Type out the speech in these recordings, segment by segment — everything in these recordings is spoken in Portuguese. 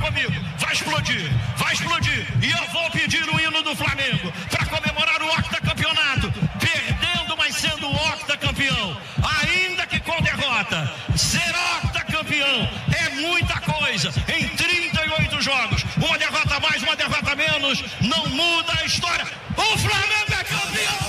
Comigo. Vai explodir. Vai explodir. E eu vou pedir o hino do Flamengo para comemorar o octacampeonato. Perdendo, mas sendo octacampeão. Ainda que com derrota. Ser octacampeão é muita coisa. Em 38 jogos. Uma derrota mais, uma derrota menos. Não muda a história. O Flamengo é campeão.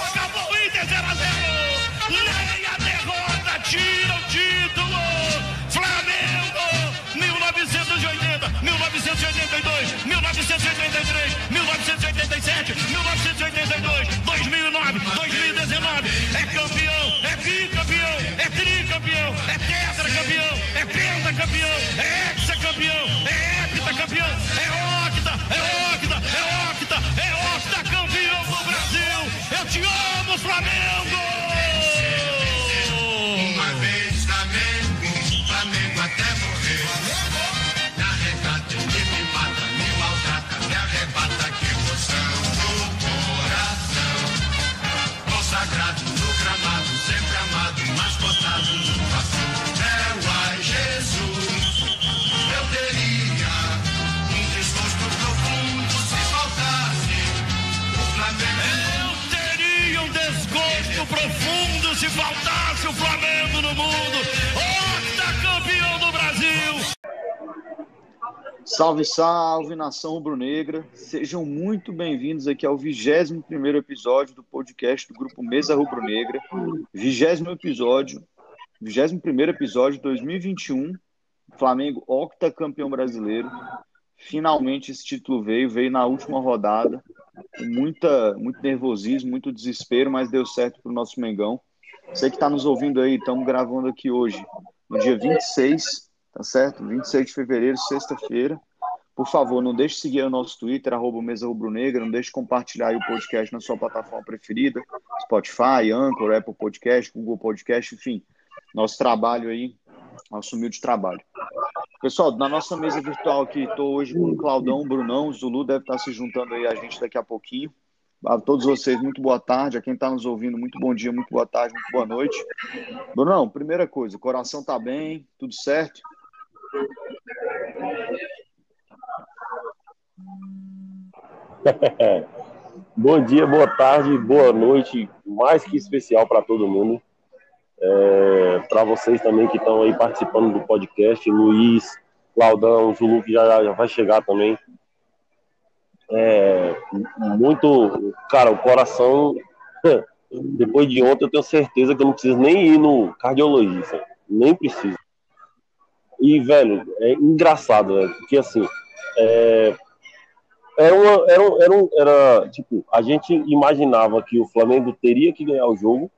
1982, 1983, 1987, 1982, 2009, 2019. É campeão, é bicampeão, é tricampeão, é tetracampeão, é pentacampeão, é hexacampeão, é heptacampeão, é octa, é octa, é octa, é octa campeão do Brasil. Eu te amo, Flamengo! Profundo se faltasse o Flamengo no mundo. Octacampeão do Brasil. Salve, salve, nação rubro-negra. Sejam muito bem-vindos aqui ao 21 episódio do podcast do Grupo Mesa Rubro-Negra. 20 episódio, 21 episódio de 2021. Flamengo octacampeão brasileiro. Finalmente esse título veio, veio na última rodada. Muita, muito nervosismo, muito desespero, mas deu certo para o nosso Mengão. Você que está nos ouvindo aí, estamos gravando aqui hoje, no dia 26, tá certo? 26 de fevereiro, sexta-feira. Por favor, não deixe de seguir o nosso Twitter, arroba Mesa Rubro Negra, não deixe de compartilhar o podcast na sua plataforma preferida, Spotify, Anchor, Apple Podcast, Google Podcast, enfim, nosso trabalho aí, nosso humilde trabalho. Pessoal, na nossa mesa virtual aqui, estou hoje com o Claudão, o Brunão, o Zulu deve estar se juntando aí a gente daqui a pouquinho. A todos vocês, muito boa tarde. A quem está nos ouvindo, muito bom dia, muito boa tarde, muito boa noite. Brunão, primeira coisa, o coração tá bem, tudo certo? Bom dia, boa tarde, boa noite, mais que especial para todo mundo. É, para vocês também que estão aí participando do podcast, Luiz, Claudão, Zulu, que já, já vai chegar também. É, muito, cara, o coração, depois de ontem, eu tenho certeza que eu não preciso nem ir no cardiologista, nem preciso. E, velho, é engraçado, velho, porque assim, é, era, uma, era, era, era, tipo, a gente imaginava que o Flamengo teria que ganhar o jogo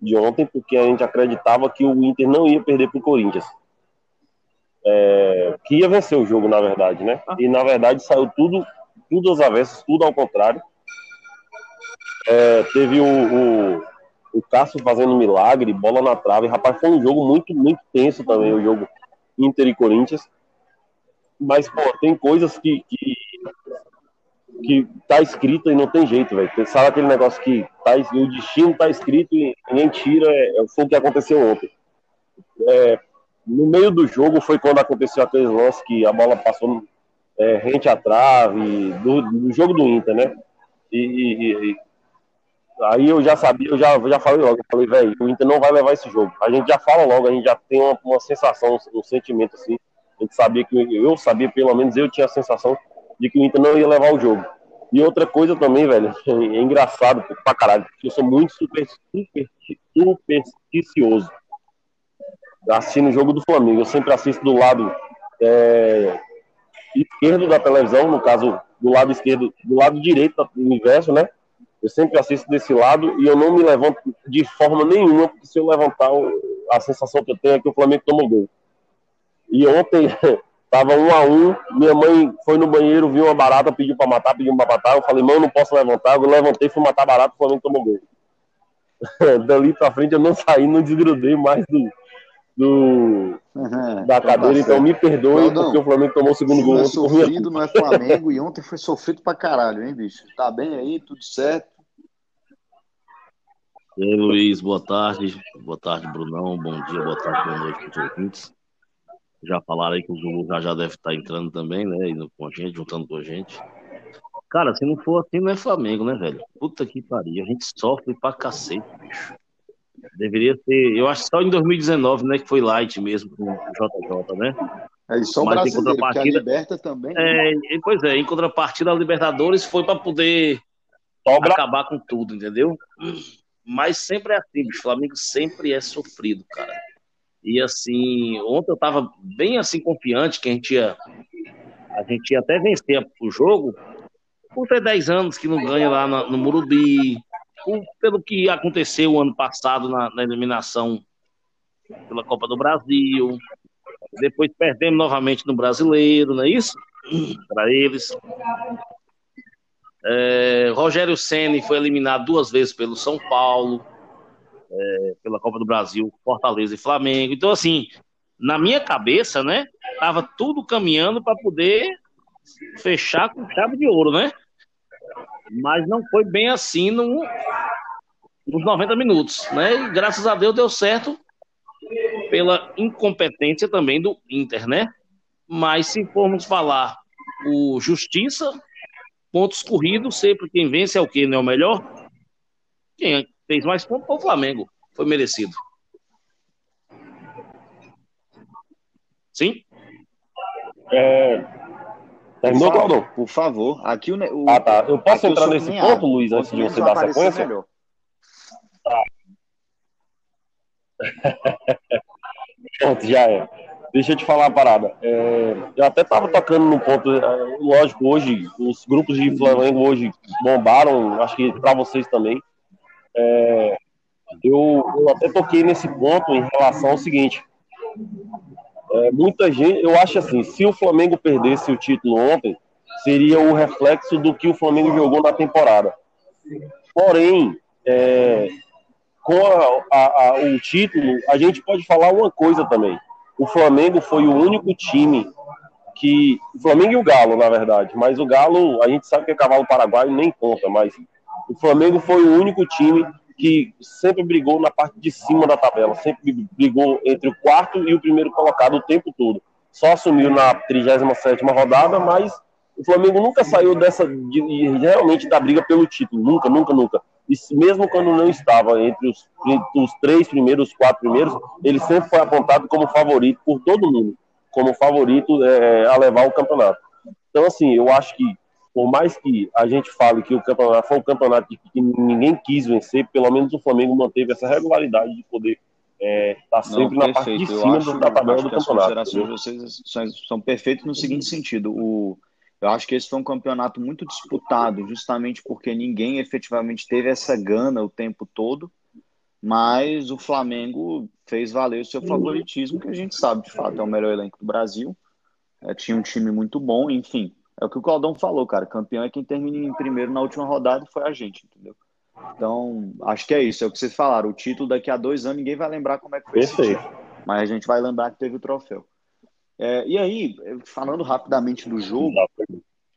de ontem, porque a gente acreditava que o Inter não ia perder pro Corinthians. É, que ia vencer o jogo, na verdade, né? E na verdade saiu tudo, tudo às avessas, tudo ao contrário. É, teve o, o, o Cássio fazendo milagre, bola na trave. Rapaz, foi um jogo muito, muito tenso também, o jogo Inter e Corinthians. Mas, pô, tem coisas que, que, que tá escrito e não tem jeito, velho. Sabe aquele negócio que tá, o destino tá escrito e ninguém tira, é, é, foi o que aconteceu ontem. É, no meio do jogo foi quando aconteceu aquele lance que a bola passou é, rente à trave, do, do jogo do Inter, né? E, e- e- aí eu já sabia, eu já, já falei logo, eu falei, velho, o Inter não vai levar esse jogo. A gente já fala logo, a gente já tem uma, uma sensação, um sentimento assim. A gente sabia que, eu sabia, pelo menos eu tinha a sensação de que o Inter não ia levar o jogo. E outra coisa também, velho, é engraçado pra caralho, porque eu sou muito super, super, supersticioso assistindo o jogo do Flamengo. Eu sempre assisto do lado é, esquerdo da televisão, no caso, do lado esquerdo, do lado direito do universo, né? Eu sempre assisto desse lado e eu não me levanto de forma nenhuma, porque se eu levantar, a sensação que eu tenho é que o Flamengo tomou gol. E ontem tava um a um, minha mãe foi no banheiro, viu uma barata, pediu pra matar, pediu pra matar. Eu falei, mãe, eu não posso levantar. Eu levantei, fui matar barata, o Flamengo tomou gol. Dali pra frente eu não saí, não desgrudei mais do, do, da cadeira, então me perdoe porque o Flamengo tomou o segundo Se gol não é sofrido, não é Flamengo, e ontem foi sofrido pra caralho, hein, bicho? Tá bem aí, tudo certo? E aí, Luiz, boa tarde. Boa tarde, Brunão. Bom dia, boa tarde, boa noite para os ouvintes. Já falaram aí que o Zulu já, já deve estar entrando também, né? Indo com a gente, juntando com a gente. Cara, se não for assim, não é Flamengo, né, velho? Puta que pariu. A gente sofre pra cacete, bicho. Deveria ser. Eu acho que só em 2019, né? Que foi light mesmo com o JJ, né? É só o Mas em brasileiro, porque a contrapartida- Liberta também. né? É, e- pois é, em contrapartida, a Libertadores foi pra poder Sobra acabar com tudo, entendeu? Mas sempre é assim, bicho. O Flamengo sempre é sofrido, cara. E assim, ontem eu tava bem assim confiante que a gente ia, a gente ia até vencer o jogo por ter 10 anos que não ganha lá na- no Murubi, pelo que aconteceu ano passado na, na eliminação pela Copa do Brasil. Depois perdemos novamente no Brasileiro, não é isso? Para eles. É, Rogério Ceni foi eliminado duas vezes pelo São Paulo, é, pela Copa do Brasil, Fortaleza e Flamengo. Então, assim, na minha cabeça, né, tava tudo caminhando para poder fechar com chave de ouro, né? Mas não foi bem assim no, nos 90 minutos, né? E graças a Deus deu certo pela incompetência também do Inter, né? Mas se formos falar o Justiça, pontos corridos, sempre quem vence é o que, não é o melhor? Quem fez mais pontos foi o Flamengo. Foi merecido. Sim? É... Terminou, Por favor, Claudão? Por favor. Aqui o, Ah, tá. Eu posso entrar nesse ponto. Luiz, antes de você dar sequência? melhor. Pronto, já é. Deixa eu te falar uma parada. É, eu até tava tocando num ponto, é, lógico, hoje, os grupos de Flamengo hoje bombaram, acho que para vocês também. É, eu, eu até toquei nesse ponto em relação ao seguinte. É, muita gente, eu acho assim, se o Flamengo perdesse o título ontem, seria o reflexo do que o Flamengo jogou na temporada. Porém, é, com a- a- a- o título, a gente pode falar uma coisa também. O Flamengo foi o único time que. O Flamengo e o Galo, na verdade. Mas o Galo, a gente sabe que é cavalo paraguaio, nem conta. Mas o Flamengo foi o único time que sempre brigou na parte de cima da tabela. Sempre brigou entre o quarto e o primeiro colocado o tempo todo. Só assumiu na 37 rodada, mas o Flamengo nunca saiu dessa. De, realmente da briga pelo título. Nunca, nunca, nunca. E mesmo quando não estava entre os, entre os três primeiros, os quatro primeiros, ele sempre foi apontado como favorito por todo mundo, como favorito é, a levar o campeonato. Então, assim, eu acho que, por mais que a gente fale que o campeonato foi um campeonato que, que ninguém quis vencer, pelo menos o Flamengo manteve essa regularidade de poder estar sempre Não, na parte de cima acho- da tabela do que as campeonato. considerações vocês são, são perfeitas no seguinte sentido. O, eu acho que esse foi um campeonato muito disputado, justamente porque ninguém efetivamente teve essa gana o tempo todo, mas o Flamengo fez valer o seu favoritismo, que a gente sabe, de fato, é o melhor elenco do Brasil. É, tinha um time muito bom, enfim. É o que o Claudão falou, cara. Campeão é quem termina em primeiro na última rodada e foi a gente, entendeu? Então, acho que é isso, é o que vocês falaram. O título daqui a dois anos ninguém vai lembrar como é que foi esse Perfeito. título. Mas a gente vai lembrar que teve o troféu. É, e aí, falando rapidamente do jogo,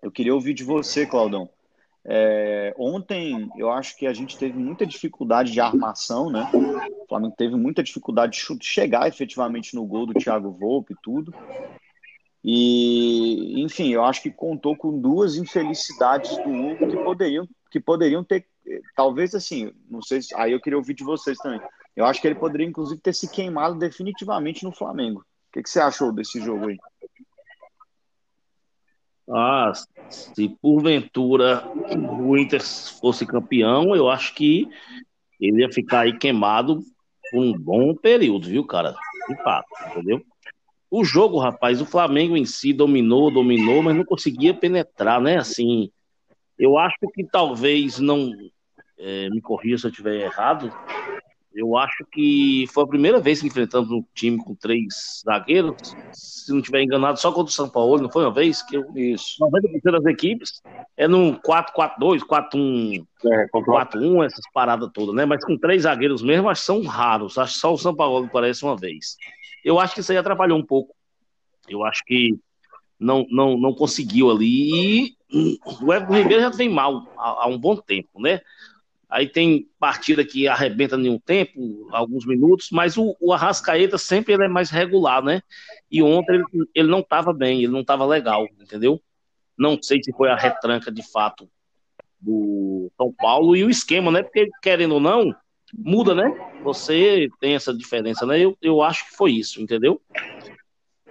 eu queria ouvir de você, Claudão. É, ontem eu acho que a gente teve muita dificuldade de armação, né? O Flamengo teve muita dificuldade de chegar efetivamente no gol do Thiago Volpe e tudo. E, enfim, eu acho que contou com duas infelicidades do Hugo que poderiam, que poderiam ter, eh, talvez assim, não sei se, aí eu queria ouvir de vocês também. Eu acho que ele poderia, inclusive, ter se queimado definitivamente no Flamengo. O que, que você achou desse jogo aí? Ah, se porventura o Inter fosse campeão, eu acho que ele ia ficar aí queimado por um bom período, viu, cara? De fato, entendeu? O jogo, rapaz, o Flamengo em si dominou, dominou, mas não conseguia penetrar, né? Assim, eu acho que talvez não. é, me corrija se eu estiver errado. Eu acho que foi a primeira vez que enfrentamos um time com três zagueiros. Se não estiver enganado, só contra o São Paulo, não foi uma vez? Que eu Isso. 90% das equipes é num 4-4-2, 4-1, É, contra- 4-1, essas paradas todas, né? Mas com três zagueiros mesmo, acho que são raros. Acho que só o São Paulo parece uma vez. Eu acho que isso aí atrapalhou um pouco. Eu acho que não, não, não conseguiu ali. E o Everton Ribeiro já vem mal há, há um bom tempo, né? Aí tem partida que arrebenta em um tempo, alguns minutos, mas o, o Arrascaeta sempre ele é mais regular, né? E ontem ele, ele não estava bem, ele não estava legal, entendeu? Não sei se foi a retranca de fato do São Paulo e o esquema, né? Porque querendo ou não, muda, né? Você tem essa diferença, né? Eu, eu acho que foi isso, entendeu?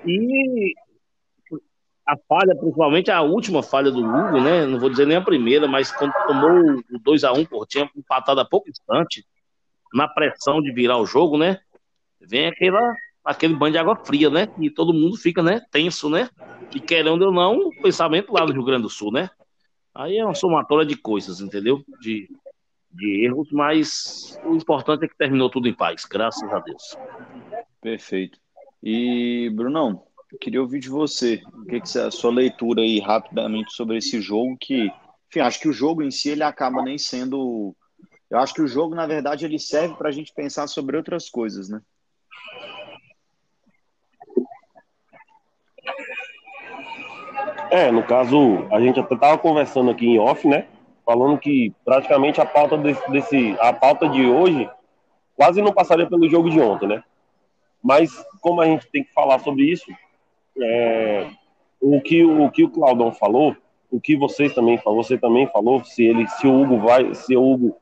E a falha, principalmente a última falha do Hugo, né? Não vou dizer nem a primeira, mas quando tomou o 2x1, por tinha empatado a pouco instante, na pressão de virar o jogo, né? Vem aquela, aquele banho de água fria, né? E todo mundo fica, né? Tenso, né? E querendo ou não, o pensamento lá do Rio Grande do Sul, né? Aí é uma somatória de coisas, entendeu? De, de erros, mas o importante é que terminou tudo em paz, graças a Deus. Perfeito. E, Brunão, queria ouvir de você. O que, que é a sua leitura aí rapidamente sobre esse jogo que, enfim, acho que o jogo em si ele acaba nem sendo. Eu acho que o jogo, na verdade, ele serve para a gente pensar sobre outras coisas, né? É, no caso, a gente até estava conversando aqui em off, né? Falando que praticamente a pauta desse, desse, a pauta de hoje quase não passaria pelo jogo de ontem, né? Mas como a gente tem que falar sobre isso, é, o que o que o Claudão falou, o que vocês também você também falou, se ele, se o Hugo vai, se o Hugo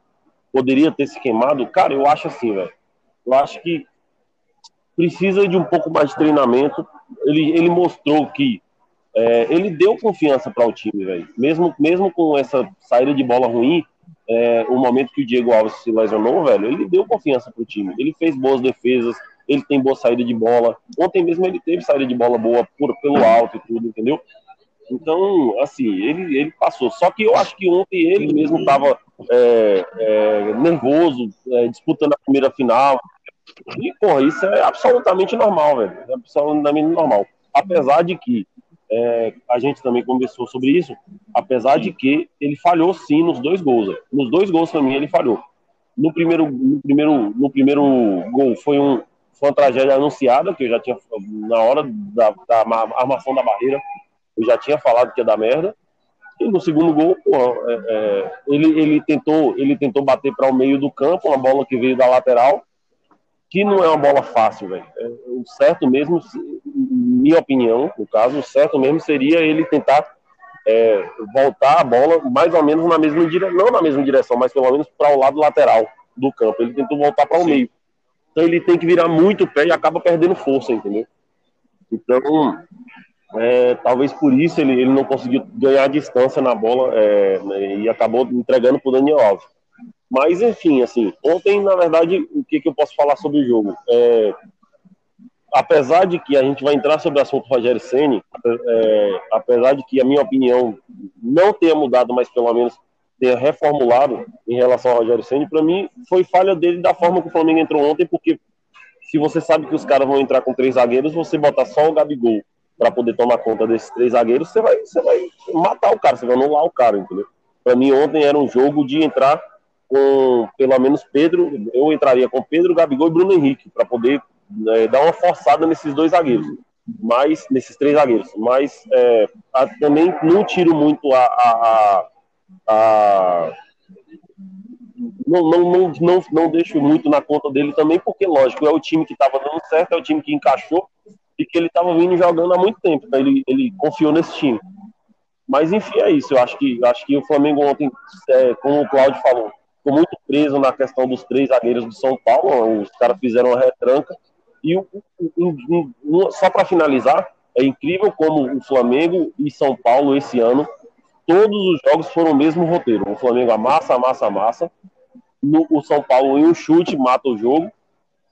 poderia ter se queimado, cara, eu acho assim, velho. Eu acho que precisa de um pouco mais de treinamento. Ele, ele mostrou que é, ele deu confiança para o time, velho. Mesmo, mesmo com essa saída de bola ruim, é, o momento que o Diego Alves se lesionou, velho, ele deu confiança para o time. Ele fez boas defesas, ele tem boa saída de bola. Ontem mesmo ele teve saída de bola boa por, pelo alto e tudo, entendeu? Então, assim, ele, ele passou. Só que eu acho que ontem ele mesmo estava é, é, nervoso, é, disputando a primeira final. E, porra, isso é absolutamente normal, velho. É absolutamente normal. Apesar de que é, a gente também conversou sobre isso, apesar de que ele falhou sim nos dois gols. Véio. Nos dois gols também ele falhou. No primeiro, no primeiro, no primeiro gol foi um, foi uma tragédia anunciada, que eu já tinha, na hora da, da armação da barreira, eu já tinha falado que ia dar merda. E no segundo gol, é, é, ele, ele, tentou, ele tentou bater para o meio do campo, uma bola que veio da lateral, que não é uma bola fácil, velho. É, o certo mesmo, minha opinião, no caso, o certo mesmo seria ele tentar é, voltar a bola mais ou menos na mesma direção, não na mesma direção, mas pelo menos para o lado lateral do campo. Ele tentou voltar para o meio. Então ele tem que virar muito pé e acaba perdendo força, entendeu? Então, é, talvez por isso ele, ele não conseguiu ganhar distância na bola é, e acabou entregando para o Daniel Alves. Mas, enfim, assim, ontem, na verdade, o que, que eu posso falar sobre o jogo? É, apesar de que a gente vai entrar sobre o assunto Rogério Ceni, é, apesar de que a minha opinião não tenha mudado, mas pelo menos tenha reformulado em relação ao Rogério Ceni, para mim foi falha dele da forma que o Flamengo entrou ontem, porque se você sabe que os caras vão entrar com três zagueiros, você botar só o Gabigol para poder tomar conta desses três zagueiros, você vai, você vai matar o cara, você vai anular o cara, entendeu? Para mim ontem era um jogo de entrar com pelo menos Pedro, eu entraria com Pedro, Gabigol e Bruno Henrique para poder é, dar uma forçada nesses dois zagueiros, mas nesses três zagueiros. Mas é, a, também não tiro muito a, a, a não, não, não, não, não deixo muito na conta dele também, porque, lógico, é o time que estava dando certo, é o time que encaixou e que ele estava vindo jogando há muito tempo. Então ele, ele confiou nesse time. Mas, enfim, é isso. Eu acho que, acho que o Flamengo ontem, é, como o Claudio falou, ficou muito preso na questão dos três zagueiros do São Paulo. Os caras fizeram uma retranca. E o, o, o, só para finalizar, é incrível como o Flamengo e São Paulo esse ano todos os jogos foram o mesmo roteiro. O Flamengo amassa, amassa, amassa. No, o São Paulo em um chute mata o jogo.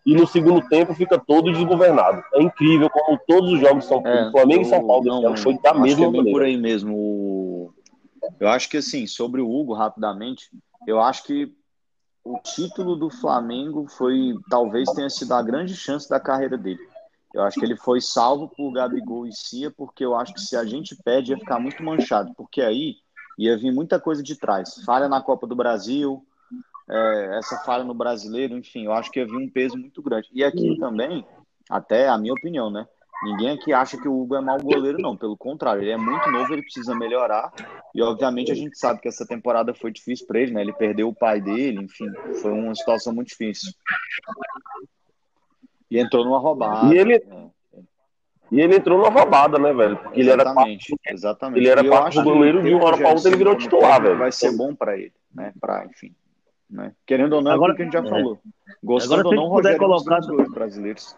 E no segundo tempo fica todo desgovernado. É incrível como todos os jogos são é, Flamengo eu, e São Paulo não, ano foi da mesma é maneira. por aí mesmo. Eu acho que assim, sobre o Hugo, rapidamente, eu acho que o título do Flamengo foi talvez tenha sido a grande chance da carreira dele. Eu acho que ele foi salvo por Gabigol e Cia, porque eu acho que se a gente pede ia ficar muito manchado, porque aí ia vir muita coisa de trás. Falha na Copa do Brasil, é, essa falha no brasileiro, enfim, eu acho que ia vir um peso muito grande. E aqui também, até a minha opinião, né? Ninguém aqui acha que o Hugo é mau goleiro, não. Pelo contrário, ele é muito novo, ele precisa melhorar. E obviamente a gente sabe que essa temporada foi difícil para ele, né? Ele perdeu o pai dele, enfim, foi uma situação muito difícil. E entrou numa roubada. E ele, né? e ele entrou numa roubada, né, velho? Porque ele era Exatamente, exatamente. ele era parte do goleiro, de uma hora pra outra ele virou titular, velho. Vai ser bom para ele, né? Para, enfim. Né? Querendo ou não, Agora- é aquilo que a gente já é. falou. Gostando Agora, ou não, o Rogério é dos colocar- goleiros brasileiros.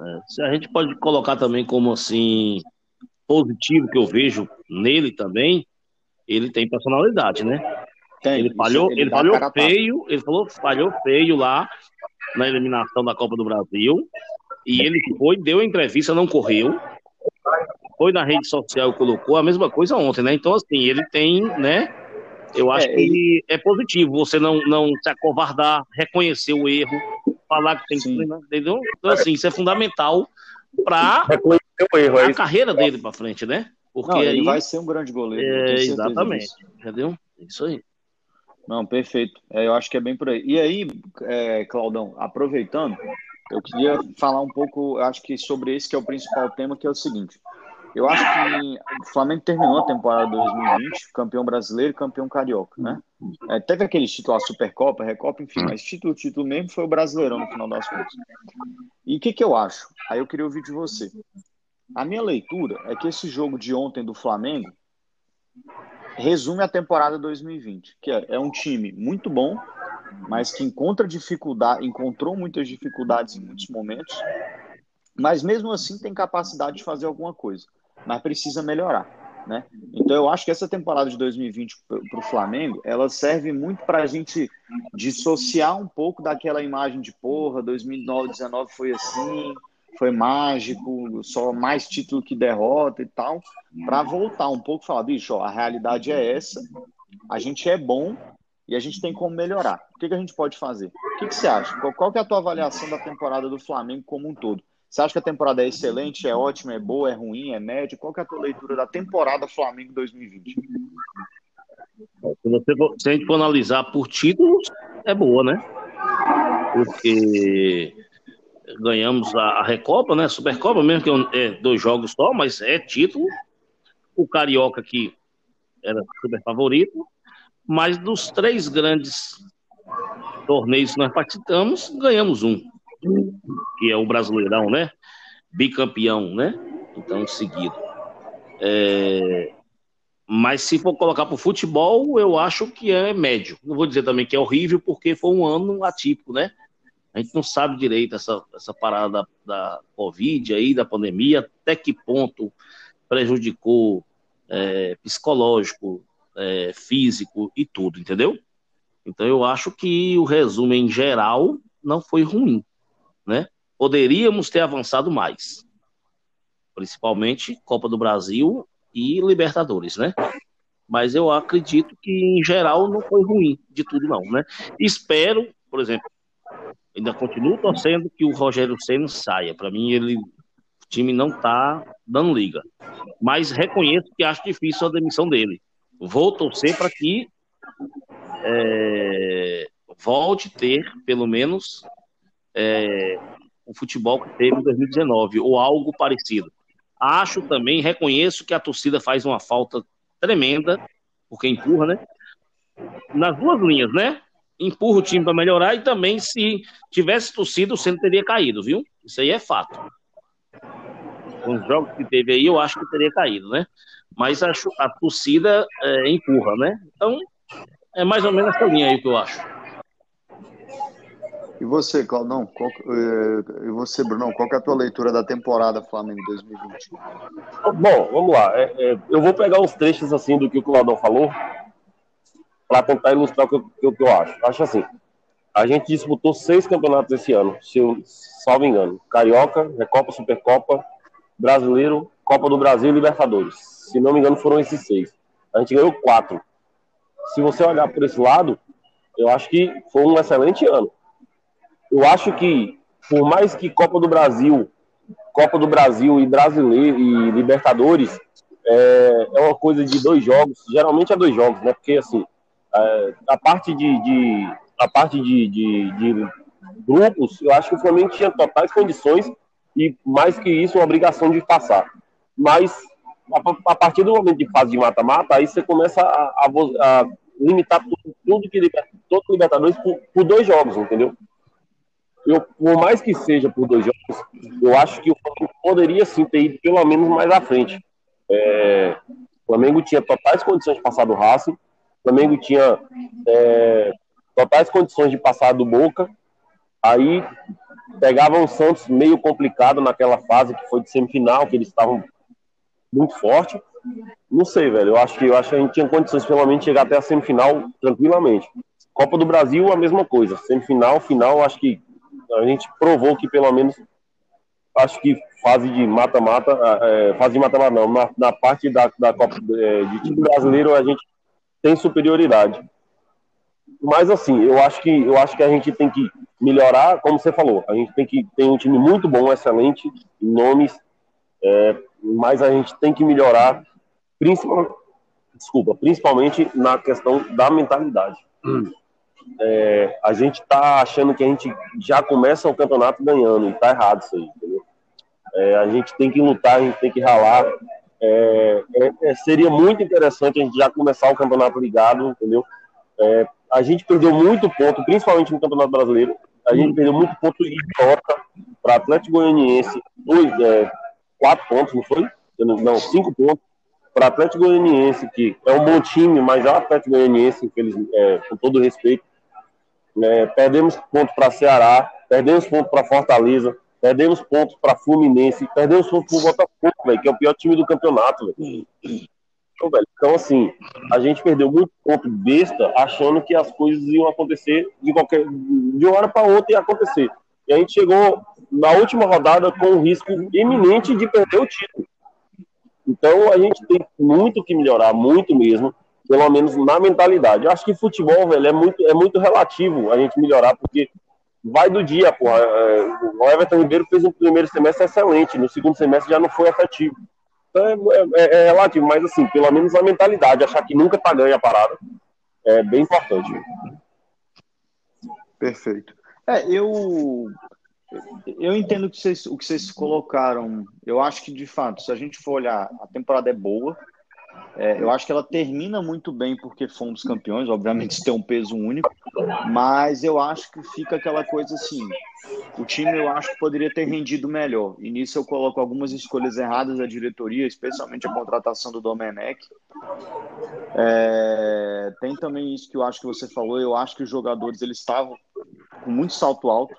É, se a gente pode colocar também como assim positivo que eu vejo nele também, ele tem personalidade, né? Tem, Ele falhou, ele, dá falhou feio, ele falou, falhou feio lá na eliminação da Copa do Brasil. E ele foi, deu a entrevista, não correu. Foi na rede social e colocou a mesma coisa ontem, né? Então, assim, ele tem, né? Eu acho É, que é positivo você não, não se acovardar, reconhecer o erro, falar que tem que treinar, entendeu? Então, assim, isso é fundamental para é a carreira dele para frente, né? Porque Não, ele aí. vai ser um grande goleiro. É, exatamente. disso. Entendeu? Isso aí. Não, perfeito. É, eu acho que é bem por aí. E aí, é, Claudão, aproveitando, eu queria falar um pouco, acho que sobre esse que é o principal tema, que é o seguinte. Eu acho que o Flamengo terminou a temporada 2020, campeão brasileiro e campeão carioca, né? É, teve aqueles títulos, a Supercopa, a Recopa, enfim, mas título, título mesmo foi o Brasileirão no final das contas. E o que, que eu acho? Aí eu queria ouvir de você. A minha leitura é que esse jogo de ontem do Flamengo resume a temporada 2020, que é, é um time muito bom, mas que encontra dificuldade, encontrou muitas dificuldades em muitos momentos, mas mesmo assim tem capacidade de fazer alguma coisa, mas precisa melhorar, né? Então eu acho que essa temporada de 2020 para o Flamengo, ela serve muito para a gente dissociar um pouco daquela imagem de porra, 2019, 2019 foi assim, foi mágico, só mais título que derrota e tal, para voltar um pouco e falar, bicho, ó, a realidade é essa, a gente é bom e a gente tem como melhorar. O que, que a gente pode faber? O que, que você acha? Qual, qual que é a tua avaliação da temporada do Flamengo como um todo? Você acha que a temporada é excelente, é ótima, é boa, é ruim, é média? Qual que é a tua leitura da temporada Flamengo 2020? Se, a gente for analisar por títulos, é boa, né? Porque ganhamos a, Recopa, né? Supercopa, mesmo que é é dois jogos só, mas é título. O Carioca que era super favorito. Mas dos três grandes torneios que nós participamos, ganhamos um, que é o Brasileirão, né? Bicampeão, né? Então, seguido. É, mas se for colocar para o futebol, eu acho que é médio. Não vou dizer também que é horrível, porque foi um ano atípico, né? A gente não sabe direito essa, essa parada da, Covid aí, da pandemia, até que ponto prejudicou é, psicológico, é, físico e tudo, entendeu? Então eu acho que o resumo em geral não foi ruim, né? Poderíamos ter avançado mais, principalmente Copa do Brasil e Libertadores, né? Mas eu acredito que em geral não foi ruim de tudo não, né? Espero, por exemplo, ainda continuo torcendo que o Rogério Ceni saia. Para mim ele o time não tá dando liga, mas reconheço que acho difícil a demissão dele. Vou torcer para que é, volte ter, pelo menos, é, o futebol que teve em 2019, ou algo parecido. Acho também, reconheço que a torcida faz uma falta tremenda, porque empurra, né? Nas duas linhas, né? Empurra o time para melhorar e também, se tivesse torcida, o Centro teria caído, viu? Isso aí é fato. Com os jogos que teve aí, eu acho que teria caído, né? Mas a, a torcida é, empurra, né? Então, é mais ou menos essa linha aí que eu acho. E você, Claudão? Qual, eh, e você, Brunão? Qual é a tua leitura da temporada Flamengo 2020? Bom, vamos lá. É, é, eu vou pegar uns trechos assim do que o Claudão falou para tentar ilustrar o que, eu- que eu acho. Acho assim, a gente disputou seis campeonatos esse ano, se eu salvo engano. Carioca, Recopa, Supercopa, Brasileiro, Copa do Brasil e Libertadores. Se não me engano, foram esses seis. A gente ganhou quatro. Se você olhar por esse lado, eu acho que foi um excelente ano. Eu acho que, por mais que Copa do Brasil, Copa do Brasil e Brasileiro e Libertadores é, é uma coisa de dois jogos, geralmente é dois jogos, né? Porque assim, é, a parte de, de- a parte de, de- de grupos, eu acho que o Flamengo tinha totais condições e mais que isso, uma obrigação de passar. Mas a, a, partir do momento de fase de mata-mata, aí você começa a, a, a limitar tudo, tudo que todo Libertadores por, por, dois jogos, entendeu? Eu, por mais que seja por dois jogos, eu acho que o Flamengo poderia sim ter ido pelo menos mais à frente. É, o Flamengo tinha totais condições de passar do Racing, o Flamengo tinha é, totais condições de passar do Boca, aí pegava o Santos meio complicado naquela fase que foi de semifinal, que eles estavam muito forte. Não sei, velho. Eu acho que eu acho que a gente tinha condições pelo menos de chegar até a semifinal tranquilamente. Copa do Brasil a mesma coisa. Semifinal, final, acho que a gente provou que pelo menos acho que fase de mata-mata, é, fase de mata-mata não, na, na, parte da, da Copa é, de time brasileiro a gente tem superioridade. Mas assim, eu acho que eu acho que a gente tem que melhorar, como você falou, a gente tem que ter um time muito bom, excelente, nomes, é, mas a gente tem que melhorar, principalmente, desculpa, principalmente na questão da mentalidade. Hum. É, a gente está achando que a gente já começa o campeonato ganhando, e está errado isso aí, entendeu? É, a gente tem que lutar, a gente tem que ralar. É, é, é seria muito interessante a gente já começar o campeonato ligado, entendeu? É, a gente perdeu muito ponto, principalmente no Campeonato Brasileiro. A gente perdeu muito ponto idiota para Atlético Goianiense, dois, quatro pontos, não foi? Não, cinco pontos. Para Atlético Goianiense, que é um bom time, mas é o Atlético Goianiense, é, com todo respeito. É, perdemos pontos para Ceará, perdemos pontos para Fortaleza, perdemos pontos para Fluminense, perdemos pontos para o Botafogo, véio, que é o pior time do campeonato. Então, velho, então, assim, a gente perdeu muito ponto besta achando que as coisas iam acontecer de qualquer de uma hora para outra ia acontecer. E a gente chegou na última rodada com o risco iminente de perder o título. Então a gente tem muito que melhorar, muito mesmo, pelo menos na mentalidade. Eu acho que futebol, velho, é muito, é muito relativo a gente melhorar, porque vai do dia, porra. É, o Everton Ribeiro fez um primeiro semestre excelente, no segundo semestre já não foi efetivo. Então é, é, é relativo, mas assim, pelo menos a mentalidade, achar que nunca tá ganha a parada, é bem importante. Perfeito. É, eu eu entendo que vocês, o que vocês colocaram. Eu acho que, de fato, se a gente for olhar, a temporada é boa. É, eu acho que ela termina muito bem porque fomos campeões. Obviamente, tem um peso único. Mas eu acho que fica aquela coisa assim. O time eu acho que poderia ter rendido melhor. E nisso eu coloco algumas escolhas erradas da diretoria, especialmente a contratação do Domenech. É, tem também isso que eu acho que você falou. Eu acho que os jogadores eles estavam com muito salto alto.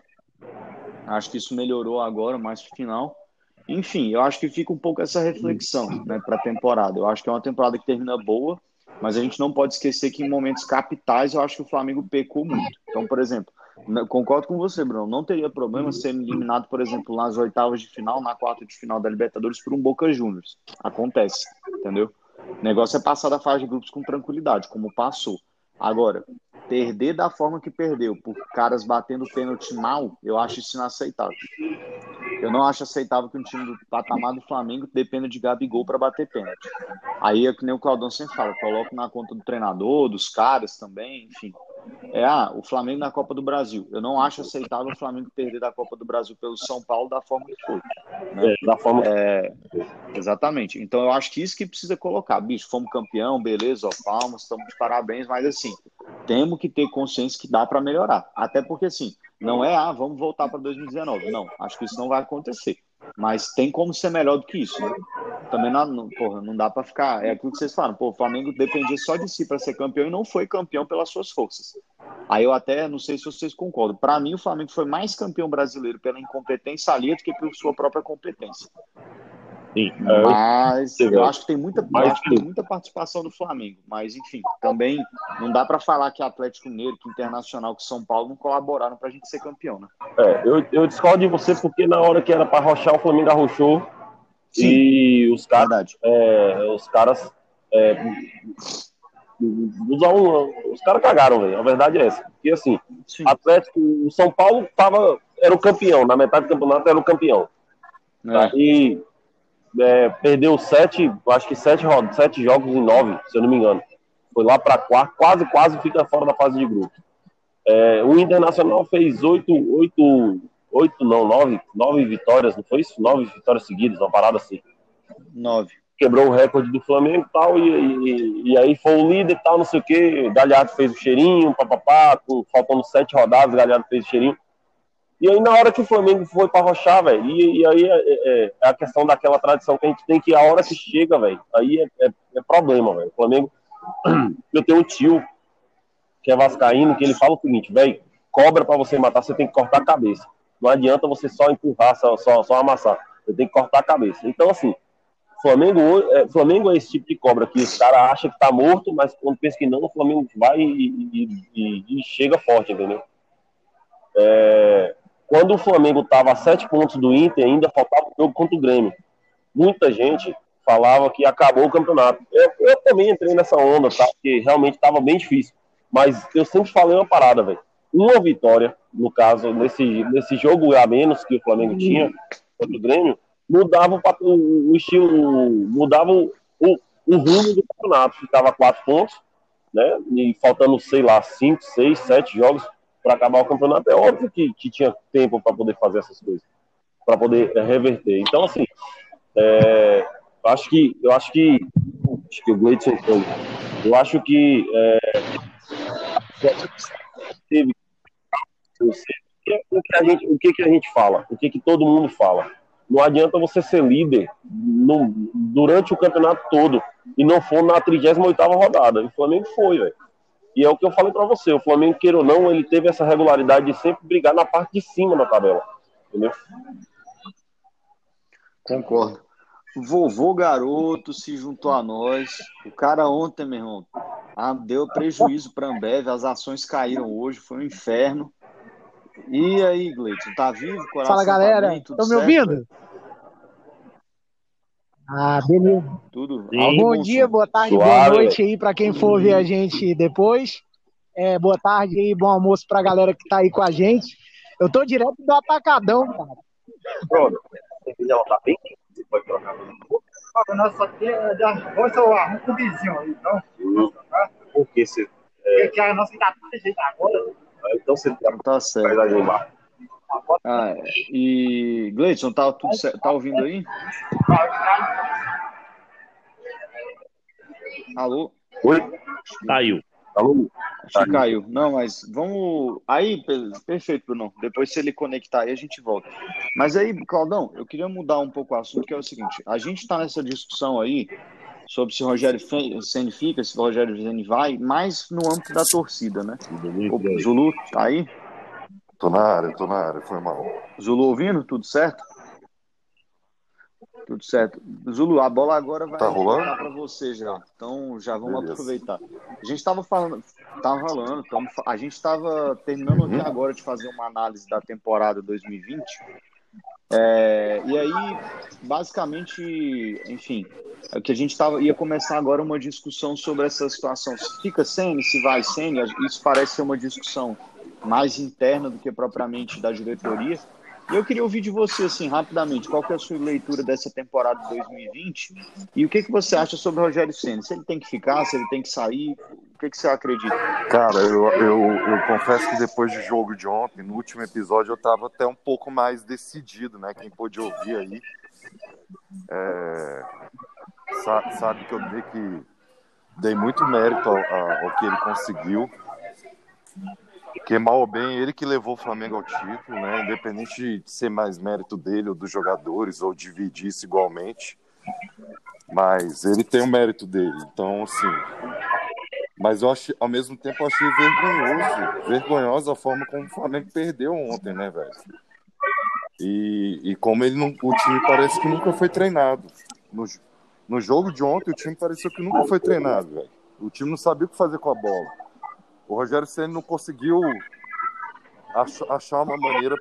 Acho que isso melhorou agora, mais no final. Enfim, eu acho que fica um pouco essa reflexão né, para a temporada. Eu acho que é uma temporada que termina boa, mas a gente não pode esquecer que em momentos capitais eu acho que o Flamengo pecou muito. Então, por exemplo, concordo com você, Bruno, não teria problema ser eliminado, por exemplo, nas oitavas de final, na quarta de final da Libertadores por um Boca Juniors. Acontece, entendeu? O negócio é passar da fase de grupos com tranquilidade, como passou. Agora, perder da forma que perdeu, por caras batendo pênalti mal, eu acho isso inaceitável. Eu não acho aceitável que um time do patamar do Flamengo dependa de Gabigol para bater pênalti. Aí é que nem o Claudão sempre fala, coloco na conta do treinador, dos caras também, enfim. É, ah, o Flamengo na Copa do Brasil. Eu não acho aceitável o Flamengo perder da Copa do Brasil pelo São Paulo da forma que foi. Né? É, da forma é, Exatamente. Então eu acho que isso que precisa colocar. Bicho, fomos campeão, beleza, ó, palmas, estamos de parabéns, mas assim, temos que ter consciência que dá para melhorar. Até porque, assim, não é, ah, vamos voltar para 2019. Não, acho que isso não vai acontecer. Mas tem como ser melhor do que isso, né? Também não, porra, não dá para ficar. É aquilo que vocês falam, pô, o Flamengo dependia só de si para ser campeão e não foi campeão pelas suas forças. Aí eu até não sei se vocês concordam. Para mim, o Flamengo foi mais campeão brasileiro pela incompetência ali do que por sua própria competência. Sim, é, mas eu acho que tem muita, que tem muita participação do Flamengo. Mas, enfim, também não dá para falar que Atlético Mineiro, que Internacional, que São Paulo não colaboraram para a gente ser campeão, né? É, eu, eu discordo de você porque na hora que era para arrochar, o Flamengo arrochou. Sim, e os caras. É, os caras. É, os caras cagaram, velho. A verdade é essa. Porque assim, Sim. Atlético, o São Paulo tava, era o campeão, na metade do campeonato era o campeão. É. Tá? E é, perdeu sete, acho que sete, sete jogos em nove, se eu não me engano. Foi lá para quatro, quase, quase fica fora da fase de grupo. É, o Internacional fez oito, oito, oito, não, nove, nove vitórias, não foi isso? Nove vitórias seguidas, uma parada assim. Nove. quebrou o recorde do Flamengo e tal, e, e, e, aí foi o líder e tal, não sei o que, Galhardo fez o cheirinho, papapá, faltando sete rodadas, Galhardo fez o cheirinho. E aí na hora que o Flamengo foi para rochar, velho, e, e, aí é, é, é, a questão daquela tradição que a gente tem que a hora que chega, velho, aí é, é, é problema, velho. O Flamengo, eu tenho um tio que é vascaíno, que ele fala o seguinte, velho, cobra para você matar, você tem que cortar a cabeça. Não adianta você só empurrar, só, só, só amassar. Você tem que cortar a cabeça. Então, assim, Flamengo, é, Flamengo é esse tipo de cobra que os caras acham que tá morto, mas quando pensa que não, o Flamengo vai e, e, e, e chega forte, entendeu? É, quando o Flamengo tava a sete pontos do Inter, ainda faltava o jogo contra o Grêmio. Muita gente falava que acabou o campeonato. Eu, eu também entrei nessa onda, tá? Porque realmente estava bem difícil. Mas eu sempre falei uma parada, velho. Uma vitória, no caso, nesse, nesse jogo a menos que o Flamengo tinha contra o Grêmio, mudava o, o estilo, mudava o, o, o, rumo do campeonato. Ficava quatro pontos, né? E faltando, sei lá, cinco, seis, sete jogos para acabar o campeonato. É óbvio que, que tinha tempo para poder fazer essas coisas, para poder é, reverter. Então, assim, é, eu acho que eu acho que acho que o Gleidson eu acho que é, teve o que a gente o que, que a gente fala o que, que todo mundo fala não adianta você ser líder no, durante o campeonato todo e não for na 38 rodada. O Flamengo foi, velho. E é o que eu falei para você: o Flamengo, queira ou não, ele teve essa regularidade de sempre brigar na parte de cima da tabela. Entendeu? Concordo. Vovô garoto se juntou a nós. O cara ontem, meu irmão, ah, deu prejuízo para Ambev, as ações caíram hoje, foi um inferno. E aí, Gleison, tá vivo? Coração Fala, galera. Estão me ouvindo? Ah, beleza. Tudo. Sim, bom dia, boa tarde, suave. boa noite aí para quem for ver a gente depois. É, boa tarde aí, bom almoço pra galera que tá aí com a gente. Eu tô direto do Atacadão, cara. Pronto. Tá bem? Você pode trocar. Nós só tem arroz um cubizinho aí, então. Por que você. É... Porque a nossa tá tudo jeito agora. Então você tá certo. vai ajudar. Ah, e Gleison, tá, tudo certo? tá ouvindo aí? Alô? Oi? Caiu. Alô? Acho que caiu. Não, mas vamos. Aí, perfeito, Bruno. Depois, se ele conectar aí, a gente volta. Mas aí, Claudão, eu queria mudar um pouco o assunto, que é o seguinte: a gente está nessa discussão aí sobre se o Rogério Senna fica, se o Rogério Senna vai, mais no âmbito da torcida, né? O Zulu, tá aí? Tô na área, tô na área, foi mal. Zulu ouvindo? Tudo certo? Tudo certo. Zulu, a bola agora vai tá rolando para você já. Então já vamos Beleza. aproveitar. A gente estava falando, tava rolando, tamo, a gente estava terminando uhum. aqui agora de fazer uma análise da temporada 2020. É, e aí, basicamente, enfim, é que a gente tava, ia começar agora uma discussão sobre essa situação. Se fica sem, se vai sem, isso parece ser uma discussão mais interna do que propriamente da diretoria. E eu queria ouvir de você, assim, rapidamente, qual que é a sua leitura dessa temporada de 2020 e o que, que você acha sobre o Rogério Senna? Se ele tem que ficar, se ele tem que sair, o que, que você acredita? Cara, eu, eu, eu confesso que depois do jogo de ontem, no último episódio, eu estava até um pouco mais decidido, né? Quem pôde ouvir aí é, sabe, sabe que eu dei que dei muito mérito ao, ao que ele conseguiu que mal ou bem ele que levou o Flamengo ao título, né? Independente de ser mais mérito dele ou dos jogadores ou dividir isso igualmente, mas ele tem o mérito dele. Então, assim, mas eu achei, ao mesmo tempo eu achei vergonhoso, vergonhosa a forma como o Flamengo perdeu ontem, né, velho? E, e como ele não, o time parece que nunca foi treinado. No, no jogo de ontem, o time pareceu que nunca foi treinado, velho. O time não sabia o que fazer com a bola o Rogério Senna não conseguiu achar uma maneira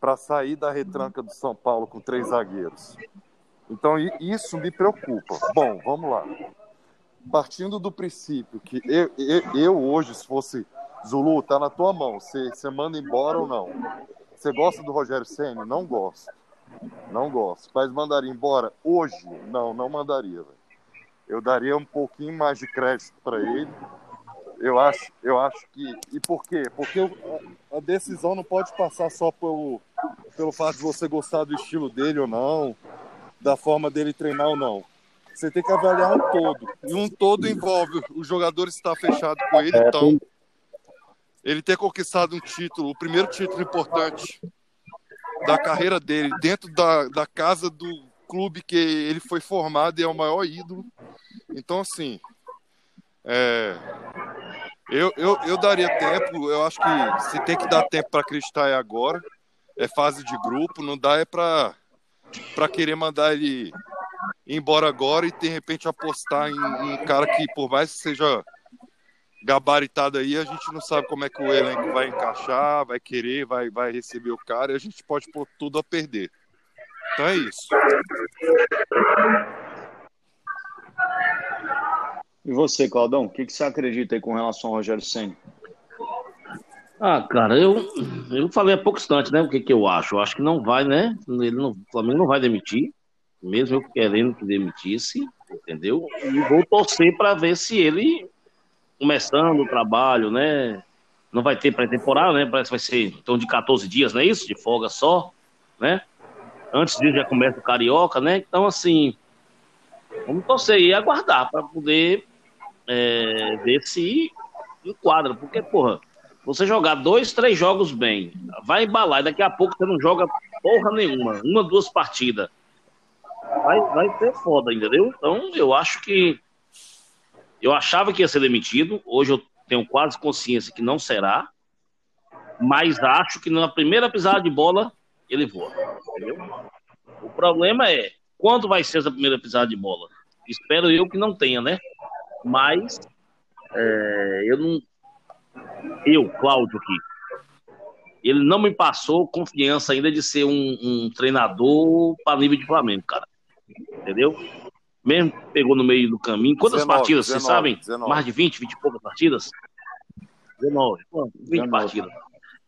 para sair da retranca do São Paulo com três zagueiros. Então isso me preocupa. Bom, vamos lá. Partindo do princípio que eu, eu, eu hoje, se fosse Zulu, tá na tua mão. Você manda embora ou não? Você gosta do Rogério Senna? Não gosto. Não gosto. Mas mandaria embora hoje? Não, não mandaria. Véio eu daria um pouquinho mais de crédito para ele. Eu acho, eu acho que. E por quê? Porque a decisão não pode passar só pelo, pelo fato de você gostar do estilo dele ou não. da forma dele treinar ou não. Você tem que avaliar um todo. E um todo envolve os jogadores estar fechado com ele, É, então ele ter conquistado um título, o primeiro título importante da carreira dele, dentro da, da casa do clube que ele foi formado e é o maior ídolo. Então, assim, é, eu, eu, eu daria tempo, eu acho que se tem que dar tempo para acreditar é agora. É fase de grupo, não dá é para para querer mandar ele embora agora e de repente apostar em um cara que, por mais que seja gabaritado aí, a gente não sabe como é que o elenco vai encaixar, vai querer, vai, vai receber o cara e a gente pode pôr tudo a perder. Então é isso. E você, Claudão, o que, que você acredita aí com relação ao Rogério Senna? Ah, cara, eu, eu falei há pouco instante, né? O que, que eu acho? Eu acho que não vai, né? Ele não, o Flamengo não vai demitir, mesmo eu querendo que demitisse, entendeu? E vou torcer para ver se ele, começando o trabalho, né? Não vai ter pré-temporada, né? Parece que vai ser então de 14 dias, não é isso? De folga só, né? Antes disso já começa o Carioca, né? Então, assim, vamos torcer e aguardar para poder é, ver se enquadra, porque, porra. Você jogar dois, três jogos bem, vai embalar, e daqui a pouco você não joga porra nenhuma, uma, duas partidas. Vai, vai ser foda, entendeu? Então, eu acho que. Eu achava que ia ser demitido, hoje eu tenho quase consciência que não será, mas acho que na primeira pisada de bola ele voa, entendeu? O problema é quando vai ser essa primeira pisada de bola? Espero eu que não tenha, né? Mas é, eu não, eu, Cláudio aqui, ele não me passou confiança ainda de ser um, um treinador para nível de Flamengo, cara. Entendeu? Mesmo pegou no meio do caminho. Quantas 19, partidas, vocês 19, sabem? 19. Mais de 20, 20 e poucas partidas? 19, pô, 20 19. partidas.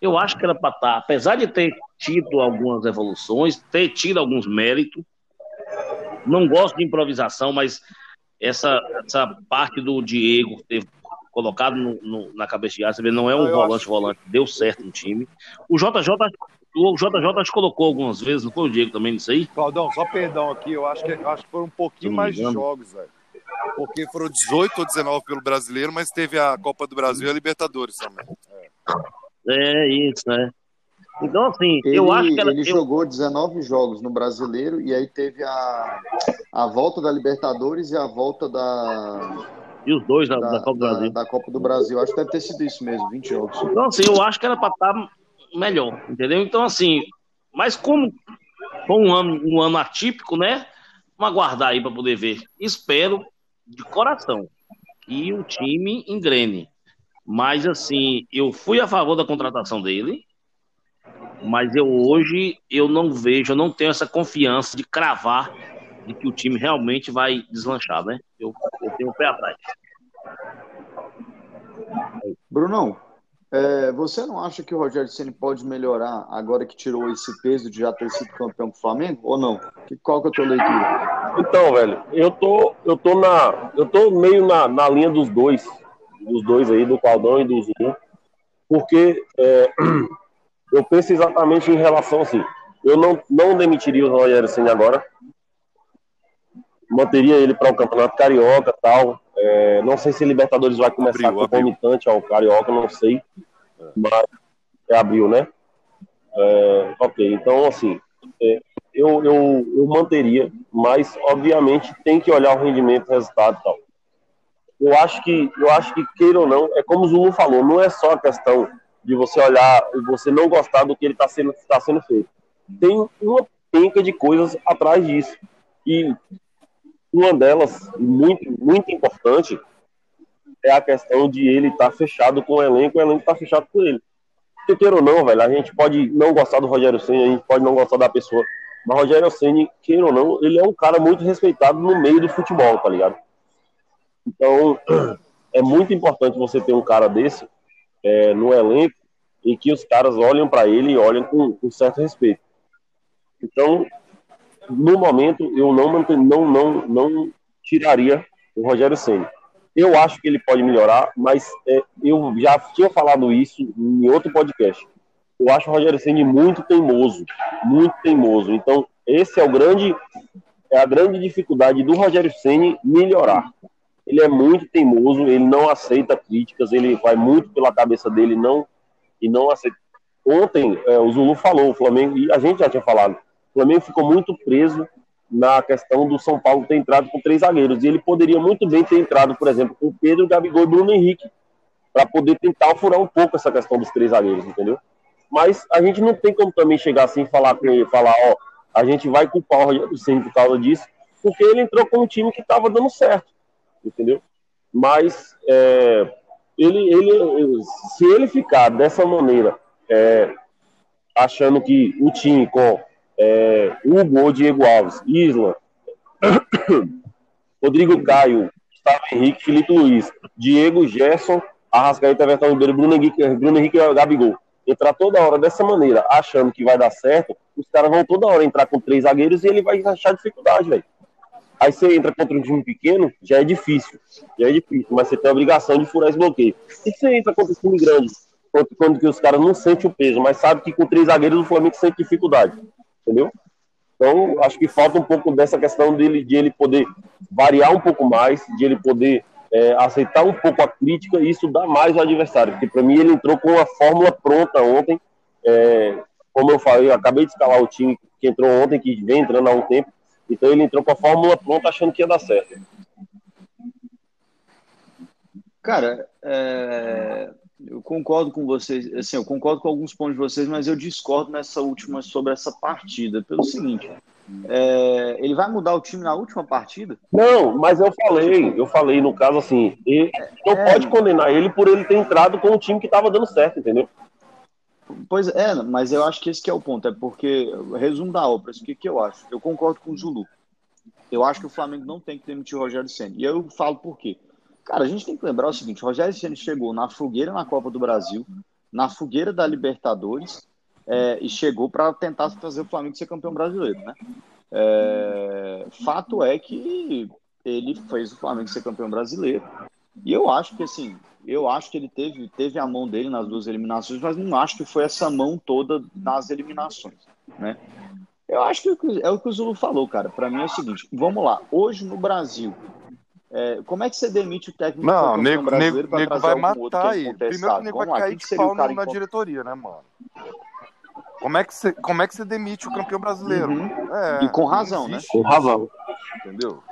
Eu acho que era para estar, apesar de ter tido algumas evoluções, ter tido alguns méritos, não gosto de improvisação, mas essa, essa parte do Diego ter colocado no- no- na cabeça de área, você vê, não é um Não, eu volante acho- volante, deu certo no time. O JJ, o JJ que colocou algumas vezes, não foi o Diego também nisso aí? Claudão, só perdão aqui, eu acho que, eu acho que foram um pouquinho mais de jogos, velho. Porque foram 18 ou 19 pelo brasileiro, mas teve a Copa do Brasil e a Libertadores também. É isso, né? Então, assim, Ele, eu acho que ela, ele eu- jogou 19 jogos no Brasileiro e aí teve a, a volta da Libertadores e a volta da, e os dois da, da, da Copa do da- Brasil. da Copa do Brasil. Acho que deve ter sido isso mesmo, 20 jogos. Então, assim, eu acho que era para estar melhor, entendeu? Então, assim, mas como foi um ano, um ano atípico, né? Vamos aguardar aí para poder ver. Espero de coração que o time engrene. Mas, assim, eu fui a favor da contratação dele, mas eu hoje eu não vejo, eu não tenho essa confiança de cravar de que o time realmente vai deslanchar, né? Eu, eu tenho o pé atrás. Brunão, é, você não acha que o Rogério Ceni pode melhorar agora que tirou esse peso de já ter sido campeão com o Flamengo? Ou não? Que, qual que é a tua leitura? Então, velho, eu tô, eu tô na, eu tô meio na, na linha dos dois, dos dois aí, do Claudão e do Zulu, porque é, eu penso exatamente em relação assim, eu não, não demitiria o Rogério Ceni agora, manteria ele para o Campeonato Carioca tal, é, não sei se Libertadores vai começar Abril, concomitante ao Carioca, não sei, mas é abril, né? É, ok, então assim, é, eu, eu, eu manteria, mas obviamente tem que olhar o rendimento, o resultado e tal. Eu acho que, eu acho que queira ou não, é como o Zulu falou, não é só a questão de você olhar e você não gostar do que ele está sendo, tá sendo feito. Tem uma penca de coisas atrás disso. E uma delas, muito, muito importante, é a questão de ele estar fechado com o elenco, o elenco está fechado com ele. Porque queira ou não, velho, a gente pode não gostar do Rogério Senna, a gente pode não gostar da pessoa, mas Rogério Ceni, queira ou não, ele é um cara muito respeitado no meio do futebol, tá ligado? Então, é muito importante você ter um cara desse é, no elenco e que os caras olham para ele e olham com, com certo respeito. Então, no momento, eu não, não, não, não tiraria o Rogério Ceni. Eu acho que ele pode melhorar, mas é, eu já tinha falado isso em outro podcast. Eu acho o Rogério Ceni muito teimoso, muito teimoso. Então, esse é o grande é a grande dificuldade do Rogério Ceni melhorar. Ele é muito teimoso, ele não aceita críticas, ele vai muito pela cabeça dele não e não aceita. Ontem é, o Zulu falou, o Flamengo e a gente já tinha falado, o Flamengo ficou muito preso na questão do São Paulo ter entrado com três zagueiros e ele poderia muito bem ter entrado, por exemplo, com Pedro, Gabigol e Bruno Henrique para poder tentar furar um pouco essa questão dos três zagueiros, entendeu? Mas a gente não tem como também chegar assim e falar falar, ó, a gente vai culpar o Rogério Ceni por causa disso, porque ele entrou com um time que estava dando certo, entendeu? Mas é, ele, ele, se ele ficar dessa maneira, é, achando que o time com é, Hugo ou Diego Alves, Isla, Rodrigo Caio, Gustavo Henrique, Felipe Luiz, Diego Gerson, Arrascaeta, Everton Ribeiro, Bruno Henrique, Bruno Henrique Gabigol entrar toda hora dessa maneira, achando que vai dar certo, os caras vão toda hora entrar com três zagueiros e ele vai achar dificuldade, velho. Aí você entra contra um time pequeno, já é difícil. Já é difícil, mas você tem a obrigação de furar esse bloqueio. E você entra contra um time grande, quando que os caras não sentem o peso, mas sabe que com três zagueiros o Flamengo sente dificuldade. Entendeu? Então, acho que falta um pouco dessa questão dele, de ele poder variar um pouco mais, de ele poder é, aceitar um pouco a crítica e isso dá mais ao adversário. Porque para mim ele entrou com uma fórmula pronta ontem. É, como eu falei, eu acabei de escalar o time que entrou ontem, que vem entrando há um tempo. Então ele entrou com a fórmula pronta achando que ia dar certo. Cara, é, eu concordo com vocês, assim, eu concordo com alguns pontos de vocês, mas eu discordo nessa última sobre essa partida, pelo seguinte, é, ele vai mudar o time na última partida? Não, mas eu falei, eu falei no caso assim, ele não é, pode condenar ele por ele ter entrado com um time que estava dando certo, entendeu? Pois é, mas eu acho que esse que é o ponto, é porque, resumo da obra, o que, que eu acho? Eu concordo com o Zulu. Eu acho que o Flamengo não tem que demitir o Rogério Senna. E eu falo por quê. Cara, a gente tem que lembrar o seguinte: o Rogério Senna chegou na fogueira na Copa do Brasil, na fogueira da Libertadores, é, e chegou para tentar fazer o Flamengo ser campeão brasileiro, né? É, fato é que ele fez o Flamengo ser campeão brasileiro. E eu acho que assim, eu acho que ele teve, teve a mão dele nas duas eliminações, mas não acho que foi essa mão toda nas eliminações, né? Eu acho que é o que o Zulu falou, cara. Para mim é o seguinte: vamos lá. Hoje no Brasil, é, como é que você demite o técnico não, nego, brasileiro nego, nego vai matar ele. Primeiro que o nego vai cair de pau na, na diretoria, né, mano? Como é que você, como é que você demite o campeão brasileiro? Uhum. É, e com razão, né? Com razão. Entendeu?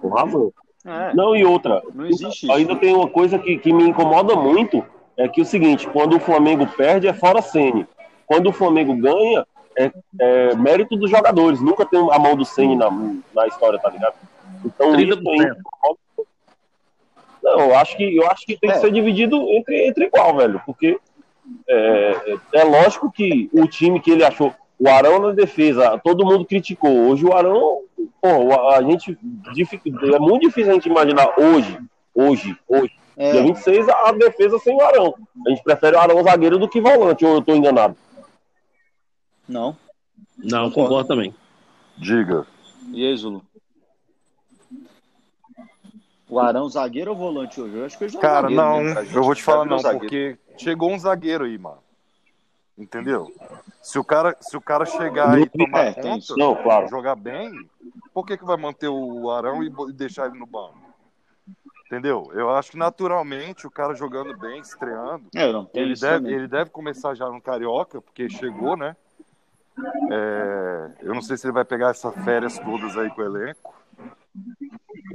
Com razão. É. Não, e outra. Não existe Ainda tem uma coisa que, que me incomoda muito, é que é o seguinte, quando o Flamengo perde é fora Sene. Quando o Flamengo ganha, é, é, mérito dos jogadores. Nunca tem a mão do Sene na, na história, tá ligado? Então, 30%. isso aí, não, eu acho que, eu acho que tem que é. ser dividido entre, entre igual, velho. Porque é, é lógico que o time que ele achou, o Arão na defesa, todo mundo criticou. Hoje o Arão, pô, a gente é muito difícil a gente imaginar hoje, hoje, hoje, é. dia 26, a, a defesa sem o Arão. A gente prefere o Arão zagueiro do que volante, ou eu tô enganado? Não. Não, concordo também. Diga. E aí, Zulu? O Arão zagueiro ou volante hoje? Eu acho que eu já Cara, zagueiro, não, né? eu vou te falar não, porque chegou um zagueiro aí, mano. Entendeu? Se o cara, se o cara chegar e tomar é, conta, não, claro. jogar bem, por que, que vai manter o Arão e deixar ele no banco? Entendeu? Eu acho que naturalmente o cara jogando bem, estreando, é, ele, deve, ele deve começar já no Carioca, porque chegou, né? É, eu não sei se ele vai pegar essas férias todas aí com o elenco.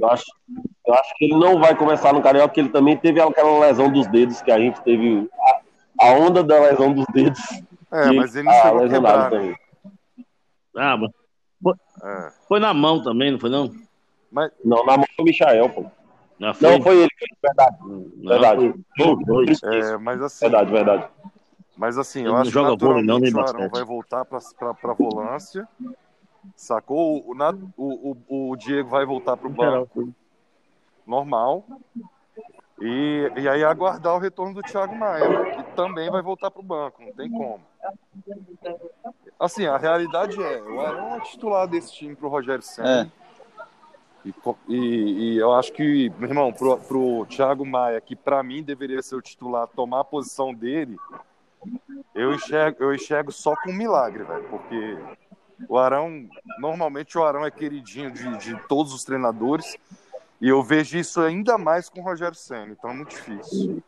Eu acho, eu acho que ele não vai começar no Carioca, porque ele também teve aquela lesão dos dedos que a gente teve. A, onda da lesão dos dedos. É, mas ele não chegou a quebrar, né? também. Ah, mas foi, é. foi, na mão também, não foi não? Mas... Não, na mão foi o Michael, pô. Não foi, não, foi ele, verdade. Não, verdade. Foi, dois. É, mas assim. Verdade, verdade. Mas assim, ele eu acho que naturalmente não, o Arão vai voltar para a volância. Sacou? O, o, o, o Diego vai voltar para o banco normal. E, e aí aguardar o retorno do Thiago Maia, que também vai voltar para o banco, não tem como. Assim, a realidade é, o Arão é titular desse time para o Rogério Senna. É. E, e, e, eu acho que, meu irmão, pro, pro Thiago Maia, que para mim deveria ser o titular, tomar a posição dele, eu enxergo, eu enxergo só com um milagre, velho, porque O Arão, normalmente o Arão é queridinho de, de todos os treinadores. E eu vejo isso ainda mais com o Rogério Senna, então é muito difícil.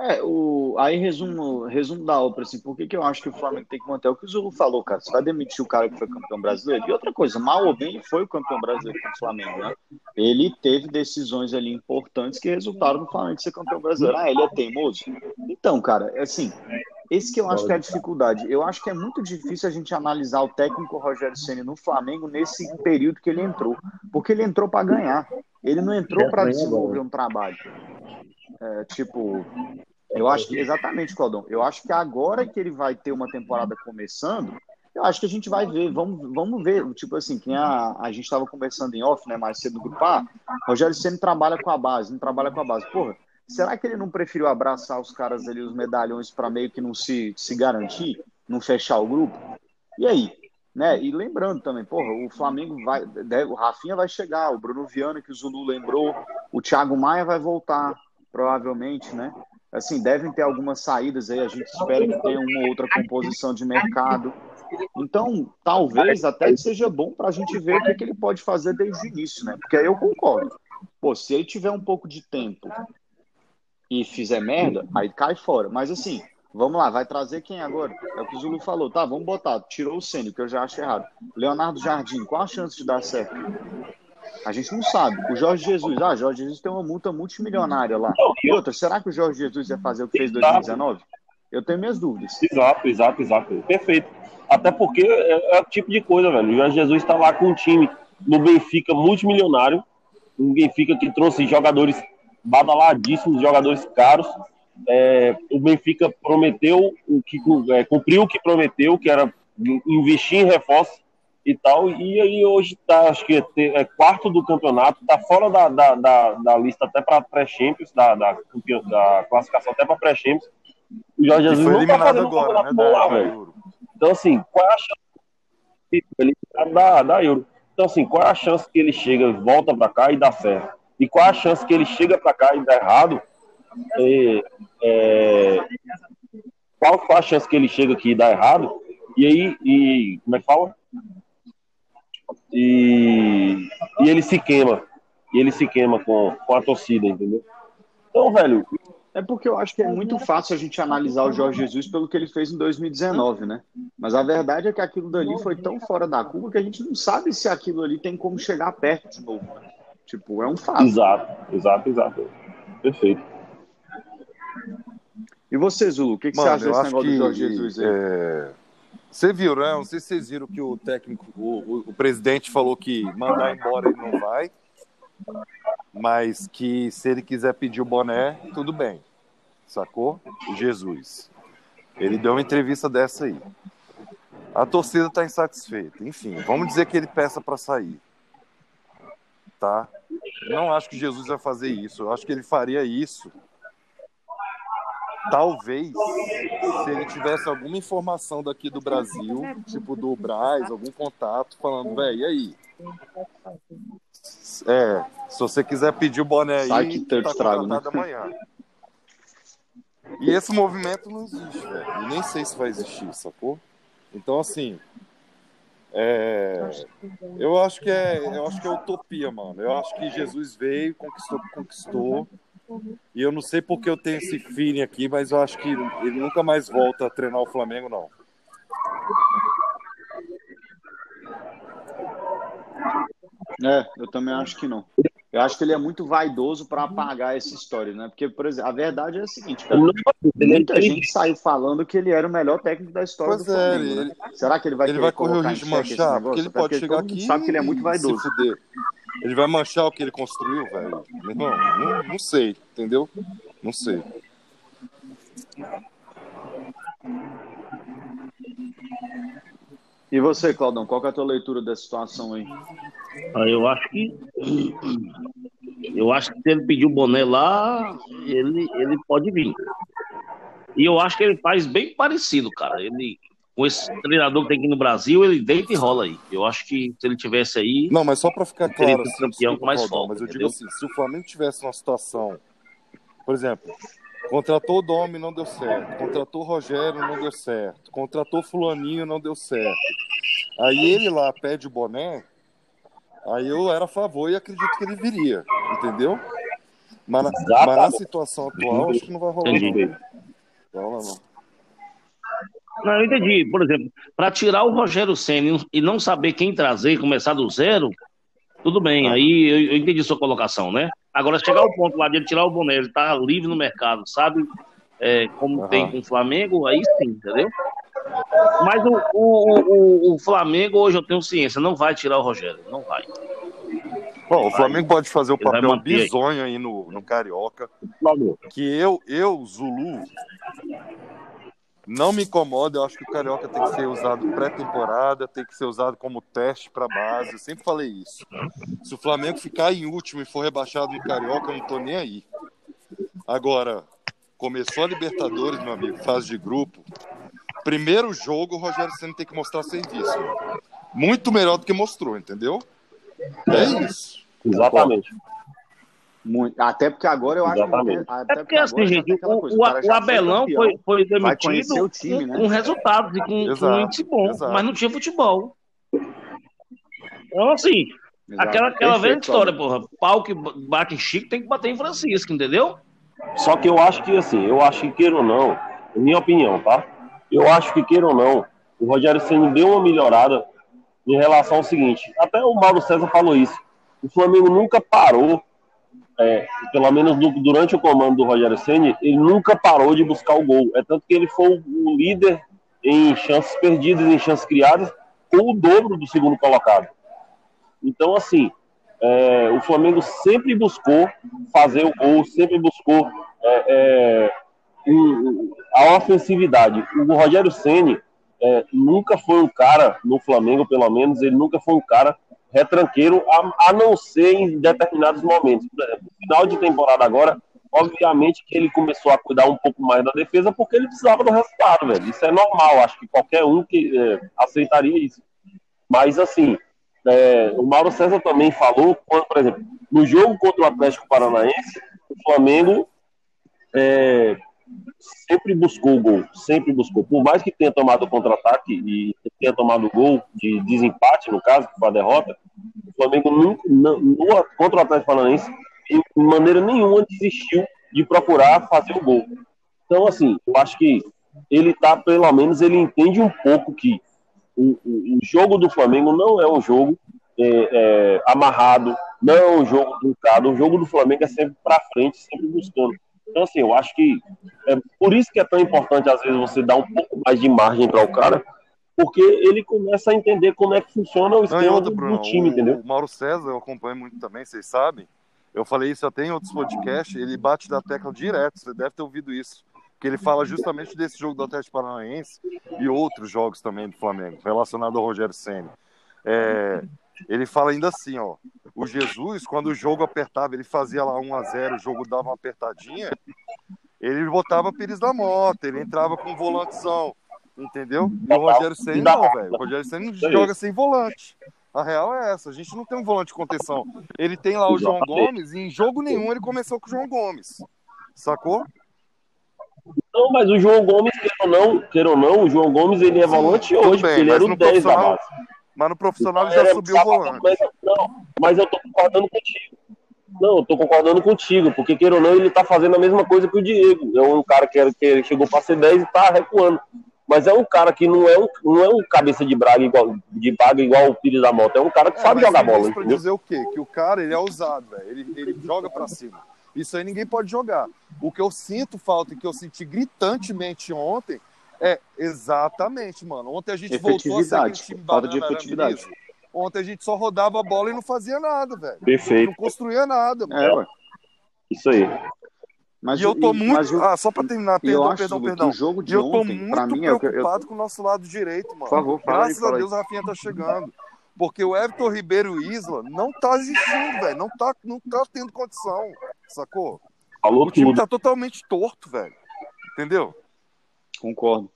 É, o, aí resumo, resumo da obra, assim, por que, que eu acho que o Flamengo tem que manter o que o Zulu falou, cara? Você vai demitir o cara que foi campeão brasileiro? E outra coisa, mal ou bem, ele foi o campeão brasileiro com o Flamengo, né? Ele teve decisões ali importantes que resultaram no Flamengo ser campeão brasileiro. Ah, ele é teimoso? Então, cara, é assim, esse que eu acho que é a dificuldade. Eu acho que é muito difícil a gente analisar o técnico Rogério Ceni no Flamengo nesse período que ele entrou, porque ele entrou para ganhar. Ele não entrou para desenvolver um trabalho. É, tipo, eu acho que, exatamente, Claudão. Eu acho que agora que ele vai ter uma temporada começando, eu acho que a gente vai ver, vamos, vamos ver, tipo assim, quem a, a gente estava conversando em off, né, mais cedo no grupo A, Rogério sempre trabalha com a base, não trabalha com a base. Porra, será que ele não preferiu abraçar os caras ali, os medalhões, para meio que não se, se garantir, não fechar o grupo? E aí? Né? E lembrando também, porra, o Flamengo vai, o Rafinha vai chegar, o Bruno Viana, que o Zulu lembrou, o Thiago Maia vai voltar, provavelmente, né? Assim, devem ter algumas saídas aí, a gente espera que tenha uma outra composição de mercado. Então, talvez até seja bom para a gente ver o que, que, ele pode fazer desde o início, né? Porque aí eu concordo. Pô, se ele tiver um pouco de tempo e fizer merda, aí cai fora. Mas assim, vamos lá, vai trazer quem agora? É o que o Zulu falou. Tá, vamos botar. Tirou o Sênio, que eu já acho errado. Leonardo Jardim, qual a chance de dar certo? A gente não sabe. O Jorge Jesus, ah, Jorge Jesus tem uma multa multimilionária lá. E outra, será que o Jorge Jesus vai fazer o que fez em 2019? Eu tenho minhas dúvidas. Exato, exato, exato. Perfeito. Até porque é, é o tipo de coisa, velho. O Jorge Jesus está lá com um time no Benfica multimilionário. Um Benfica que trouxe jogadores badaladíssimos, jogadores caros. É, o Benfica prometeu o que é, cumpriu o que prometeu, que era investir em reforços e tal. E aí hoje tá, acho que é, quarto do campeonato, tá fora da, da, da, da lista até para pré-champions, da, da, da, classificação até para pré-champions. O Jorge Jesus não tá fazendo agora, um né, lá, velho. Então, assim, qual é a chance ele da, da Euro? Então, assim, qual é a chance que ele chega, volta para cá e dá certo? E qual é a chance que ele chega para cá e dá errado? É, é, qual, qual a chance que ele chega aqui e dá errado? E aí, e, como é que fala? E, e ele se queima. E ele se queima com, com a torcida, entendeu? Então, velho. É porque eu acho que é muito fácil a gente analisar o Jorge Jesus pelo que ele fez em 2019, né? Mas a verdade é que aquilo dali foi tão fora da curva que a gente não sabe se aquilo ali tem como chegar perto de novo. Né? Tipo, é um fato. Exato, exato, exato. Perfeito. E você, Zulu, o que, que Mano, você acha desse negócio que, do Jorge Jesus aí? É... Você viu, né? Não sei se vocês viram que o técnico, o, o, presidente falou que mandar embora ele não vai, mas que se ele quiser pedir o boné, tudo bem. Sacou? Jesus. Ele deu uma entrevista dessa aí. A torcida está insatisfeita. Enfim, vamos dizer que ele peça para sair. Tá? Não acho que Jesus vai fazer isso. Eu acho que ele faria isso talvez, se ele tivesse alguma informação daqui do Brasil, tipo do Braz, algum contato, falando, velho, e aí? É, se você quiser pedir o boné Sai aí, que tá estrago, né? amanhã. E esse movimento não existe, velho. Nem sei se vai existir, sacou? Então, assim, é, eu acho que é, eu acho que é utopia, mano. Eu acho que Jesus veio, conquistou, conquistou. E eu não sei porque eu tenho esse feeling aqui, mas eu acho que ele nunca mais volta a treinar o Flamengo, não. É, eu também acho que não. Eu acho que ele é muito vaidoso para apagar essa história, né? Porque, por exemplo, a verdade é a seguinte, cara, muita gente saiu falando que ele era o melhor técnico da história pois do Flamengo. É, ele, né? Será que ele vai ele vai correr o risco de manchar? Porque ele pode chegar aqui sabe que ele é muito vaidoso. Ele vai manchar o que ele construiu, velho? Não, não, não sei, entendeu? Não sei. E você, Claudão, qual é a tua leitura da situação aí? Ah, eu acho que. Eu acho que se ele pedir o boné lá, ele, ele pode vir. E eu acho que ele faz bem parecido, cara. Ele, com esse treinador que tem aqui no Brasil, ele deita e rola aí. Eu acho que se ele tivesse aí. Não, mas só para ficar claro, assim, campeão com mais folga, mas eu entendeu? digo assim, se o Flamengo tivesse uma situação, por exemplo, Contratou o Domi, não deu certo. Contratou o Rogério, não deu certo. Contratou Fulaninho, não deu certo. Aí ele lá pede o boné, aí eu era a favor e acredito que ele viria, entendeu? Mas na, mas na situação atual, acho que não vai rolar. Entendi. Não. Vai rolar, não. Não, eu entendi. Por exemplo, para tirar o Rogério Senna e não saber quem trazer e começar do zero, tudo bem. Aí eu, eu entendi sua colocação, né? Agora, chegar ao ponto lá de ele tirar o boné, ele tá livre no mercado, sabe? É, como Aham. tem com o Flamengo, aí sim, entendeu? Mas o, o, o, o Flamengo, hoje eu tenho ciência, não vai tirar o Rogério. Não vai. Bom, o Flamengo pode fazer o Ele vai papel manter aí. bizonho aí no, no Carioca. Que eu, eu, Zulu, não me incomoda. Eu acho que o Carioca tem que ser usado pré-temporada, tem que ser usado como teste para base. Eu sempre falei isso. Se o Flamengo ficar em último e for rebaixado no Carioca, eu não tô nem aí. Agora, começou a Libertadores, meu amigo, fase de grupo. Primeiro jogo, o Rogério Senna tem que mostrar serviço. Muito melhor do que mostrou, entendeu? É isso. Exatamente. Muito. Até porque agora eu acho que. Exatamente. Até É porque assim, gente, o, coisa, o, o foi Abelão campeão. foi, foi demitido o time, com, né? com resultados e com, Exato, um índice bom, exato. mas não tinha futebol. Então, assim, Exato. aquela, aquela velha Perfeito, história, porra. Pau que bate em Chico tem que bater em Francisco, entendeu? Só que eu acho que, assim, eu acho que queira ou não, minha opinião, tá? Eu acho que queira ou não, o Rogério Senna deu uma melhorada em relação ao seguinte. Até o Mauro César falou isso. O Flamengo nunca parou, é, pelo menos du- durante o comando do Rogério Senna, ele nunca parou de buscar o gol. É tanto que ele foi o- o líder em chances perdidas, em chances criadas, com o dobro do segundo colocado. Então, assim, é, o Flamengo sempre buscou fazer o gol, sempre buscou é, é, um- a ofensividade. O Rogério Ceni é, nunca foi um cara, no Flamengo pelo menos, ele nunca foi um cara retranqueiro, a, a não ser em determinados momentos. No final de temporada agora, obviamente que ele começou a cuidar um pouco mais da defesa porque ele precisava do resultado, velho. Isso é normal, acho que qualquer um que é, aceitaria isso. Mas assim, é, o Mauro César também falou, quando, por exemplo, no jogo contra o Atlético Paranaense, o Flamengo é, sempre buscou o gol, sempre buscou. Por mais que tenha tomado contra-ataque e tenha tomado gol de desempate, no caso, foi a derrota, o Flamengo nunca, não, no- contra o Atlético Paranaense, de maneira nenhuma desistiu de procurar fazer o gol. Então, assim, eu acho que ele tá, pelo menos, ele entende um pouco que o, o- o jogo do Flamengo não é um jogo é, é, amarrado, não é um jogo truncado. O jogo do Flamengo é sempre para frente, sempre buscando. Então, assim, eu acho que é por isso que é tão importante, às vezes, você dar um pouco mais de margem para o cara, porque ele começa a entender como é que funciona o Não, esquema outra, do, Bruno, do time, o, entendeu? o Mauro César eu acompanho muito também, vocês sabem. Eu falei isso até em outros podcasts, ele bate da tecla direto, você deve ter ouvido isso. Que ele fala justamente desse jogo do Atlético Paranaense e outros jogos também do Flamengo, relacionado ao Rogério Senna. É, ele fala ainda assim, ó. O Jesus, quando o jogo apertava, ele fazia lá 1 a 0 o jogo dava uma apertadinha, ele botava Pires da Mota, ele entrava com um volantezão, entendeu? E o Rogério Senna não, velho. O Rogério Senna não joga sem volante. A real é essa, a gente não tem um volante de contenção. Ele tem lá o João. Gomes e em jogo nenhum ele começou com o João Gomes. Sacou? Não, mas o João Gomes, queira ou não, queira ou não, o João Gomes ele é volante hoje, bem, porque ele era o no 10 da base. Mas no profissional ele Era já subiu o volante. Mas, não, mas eu tô concordando contigo. Não, eu tô concordando contigo, porque queira ou não, ele tá fazendo a mesma coisa que o Diego. É um cara que, era- que chegou para ser 10 e tá recuando. Mas é um cara que não é um, não é um cabeça de braga igual, de baga igual o Pires da Moto. É um cara que É, sabe jogar isso bola, pra entendeu? dizer o quê? Que o cara, ele é ousado, velho. Ele, ele joga pra cima. Isso aí ninguém pode jogar. O que eu sinto falta e que eu senti gritantemente ontem é exatamente, mano. Ontem a gente voltou a ser aquele time Falta de banana, efetividade. Ontem a gente só rodava a bola e não fazia nada, velho. Perfeito. Não construía nada, mano. É, ué. Isso aí. Mas e eu tô e- muito. eu- Ah, só pra terminar, e eu perdão, acho perdão, perdão. o jogo E de eu tô ontem, muito pra mim, é o que eu- preocupado com o nosso lado direito, mano. Por favor, fala aí, Graças fala a aí. Deus o Rafinha tá chegando. Porque o Everton Ribeiro Isla não tá existindo, velho. Não tá, não tá tendo condição, sacou? Falou O time tudo. tá totalmente torto, velho. Entendeu? Concordo.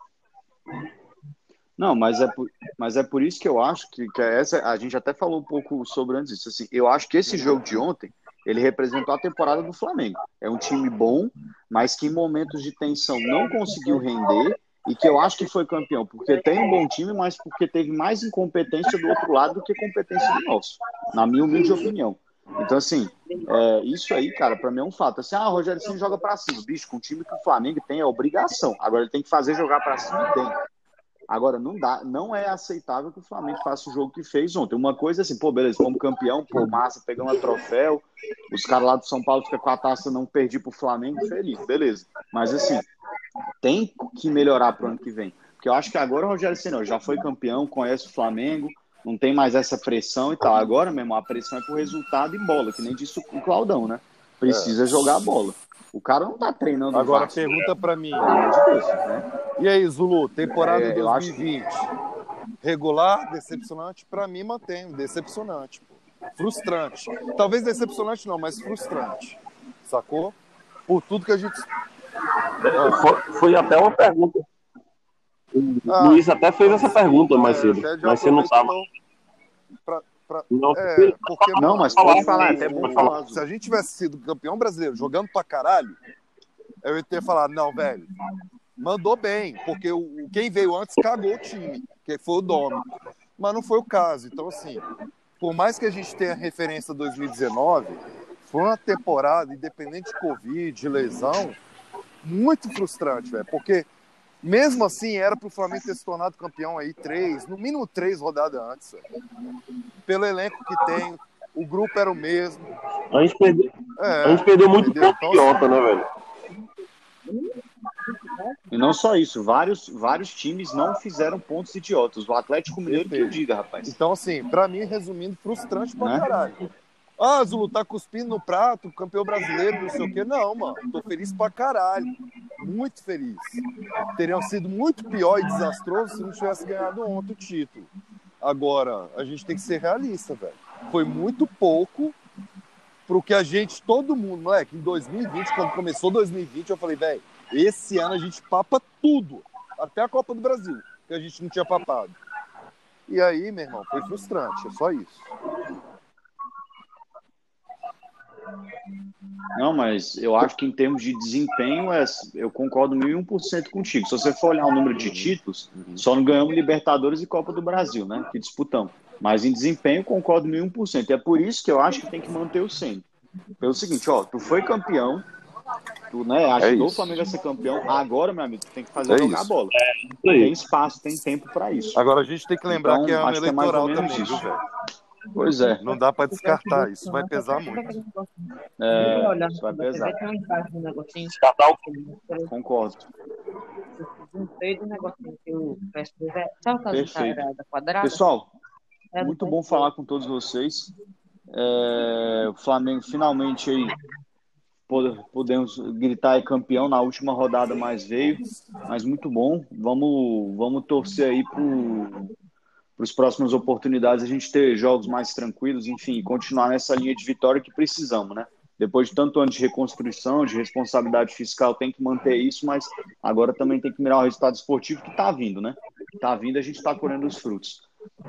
Não, mas é por, mas é por isso que eu acho que, que essa a gente até falou um pouco sobre antes disso. Assim, eu acho que esse jogo de ontem ele representou a temporada do Flamengo. É um time bom, mas que em momentos de tensão não conseguiu render e que eu acho que foi campeão, porque tem um bom time, mas porque teve mais incompetência do outro lado do que competência do nosso, na minha humilde opinião. Então, assim, é, isso aí, cara, para mim é um fato. Assim, ah, o Rogério Ceni joga para cima. Bicho, com o time que o Flamengo tem é obrigação. Agora ele tem que fazer jogar para cima tem. Agora, não dá, não é aceitável que o Flamengo faça o jogo que fez ontem. Uma coisa é assim, pô, beleza, fomos campeão, pô, massa, pegamos a troféu, os caras lá do São Paulo ficam com a taça, não perdi pro Flamengo, feliz, beleza. Mas assim, tem que melhorar pro ano que vem. Porque eu acho que agora o Rogério Senna já foi campeão, conhece o Flamengo, não tem mais essa pressão e tal. Agora mesmo, a pressão é pro resultado e bola, que nem disse o Claudão, né? Precisa é. jogar a bola. O cara não tá treinando. Agora pergunta para mim. Né? E aí, Zulu, temporada é, 2020. Que... Regular, decepcionante? Para mim, mantenho. Decepcionante. Pô. Frustrante. Talvez decepcionante não, mas frustrante. Sacou? Por tudo que a gente. Ah. Foi, foi, até uma pergunta. O ah, Luiz até fez essa pergunta mais é, cedo. Mas você não estava. Pra, não, é, porque, não, mas pode falar, até bom falar. Se a gente tivesse sido campeão brasileiro jogando pra caralho, eu ia ter falado, não, velho, mandou bem, porque o, quem veio antes cagou o time, que foi o Domi. Mas não foi o caso. Então, assim, por mais que a gente tenha referência 2019, foi uma temporada, independente de Covid, de lesão, muito frustrante, velho, porque mesmo assim, era para o Flamengo ter se tornado campeão aí três, no mínimo três rodadas antes. Pelo elenco que tem, o grupo era o mesmo. A gente perdeu, é, a gente perdeu muito ponto então, idiota, né, velho? E não só isso, vários, vários times não fizeram pontos idiotas. O Atlético Mineiro que eu diga, rapaz. Então, assim, para mim, resumindo, frustrante pra né? caralho. Ah, Zulu tá cuspindo no prato, campeão brasileiro, não sei o quê. Não, mano. Tô feliz pra caralho. Muito feliz. Teriam sido muito pior e desastroso se não tivesse ganhado ontem o título. Agora, a gente tem que ser realista, velho. Foi muito pouco pro que a gente, todo mundo, moleque, em 2020, quando começou 2020, eu falei, velho, esse ano a gente papa tudo. Até a Copa do Brasil, que a gente não tinha papado. E aí, meu irmão, foi frustrante, é só isso. Não, mas eu acho que em termos de desempenho, é, eu concordo mil e um por cento contigo. Se você for olhar o número de títulos, só não ganhamos Libertadores e Copa do Brasil, né? Que disputamos. Mas em desempenho, concordo mil e um por cento. É por isso que eu acho que tem que manter o 100. Pelo seguinte, ó, tu foi campeão, tu né, ajudou é o Flamengo a ser campeão. Agora, meu amigo, tu tem que fazer é jogar isso. a bola. É, tem espaço, tem tempo para isso. Agora a gente tem que lembrar então, que é ano eleitoral é também, viu, velho? Pois é. Não dá para descartar, isso vai pesar muito. É, isso vai pesar. Descartar o Concordo. Perfeito. Pessoal, é, muito bom falar com todos vocês. É, o Flamengo finalmente aí podemos gritar aí campeão na última rodada mais veio, mas muito bom. Vamos, vamos torcer aí pro para as próximas oportunidades a gente ter jogos mais tranquilos, enfim, continuar nessa linha de vitória que precisamos, né? Depois de tanto ano de reconstrução, de responsabilidade fiscal, tem que manter isso, mas agora também tem que mirar o resultado esportivo que está vindo, né? Está vindo, a gente está colhendo os frutos.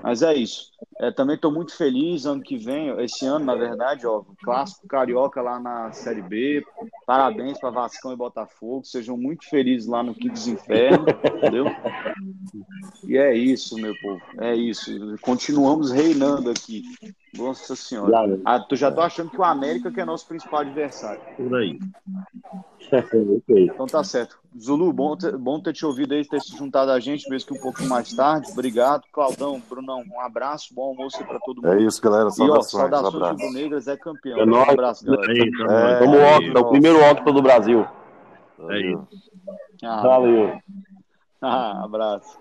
Mas é isso. É, também estou muito feliz. Ano que vem, esse ano, na verdade, ó, clássico carioca lá na Série B. Parabéns para Vascão e Botafogo. Sejam muito felizes lá no Quinto dos Infernos, entendeu? E é isso, meu povo. É isso. Continuamos reinando aqui. Nossa Senhora. Ah, tu já tô achando que o América que é nosso principal adversário. Por aí. então tá certo. Zulu, bom ter, bom ter te ouvido aí, ter se juntado a gente, mesmo que um pouco mais tarde. Obrigado. Claudão, Brunão, um abraço, bom almoço para todo mundo. É isso, galera. Saudações. E, ó, saudações do Negras é campeão. É nóis. Um abraço, galera. É, isso, é, Tamo é, octa, o primeiro octa do Brasil. É isso. Ah, Valeu. Ah, abraço.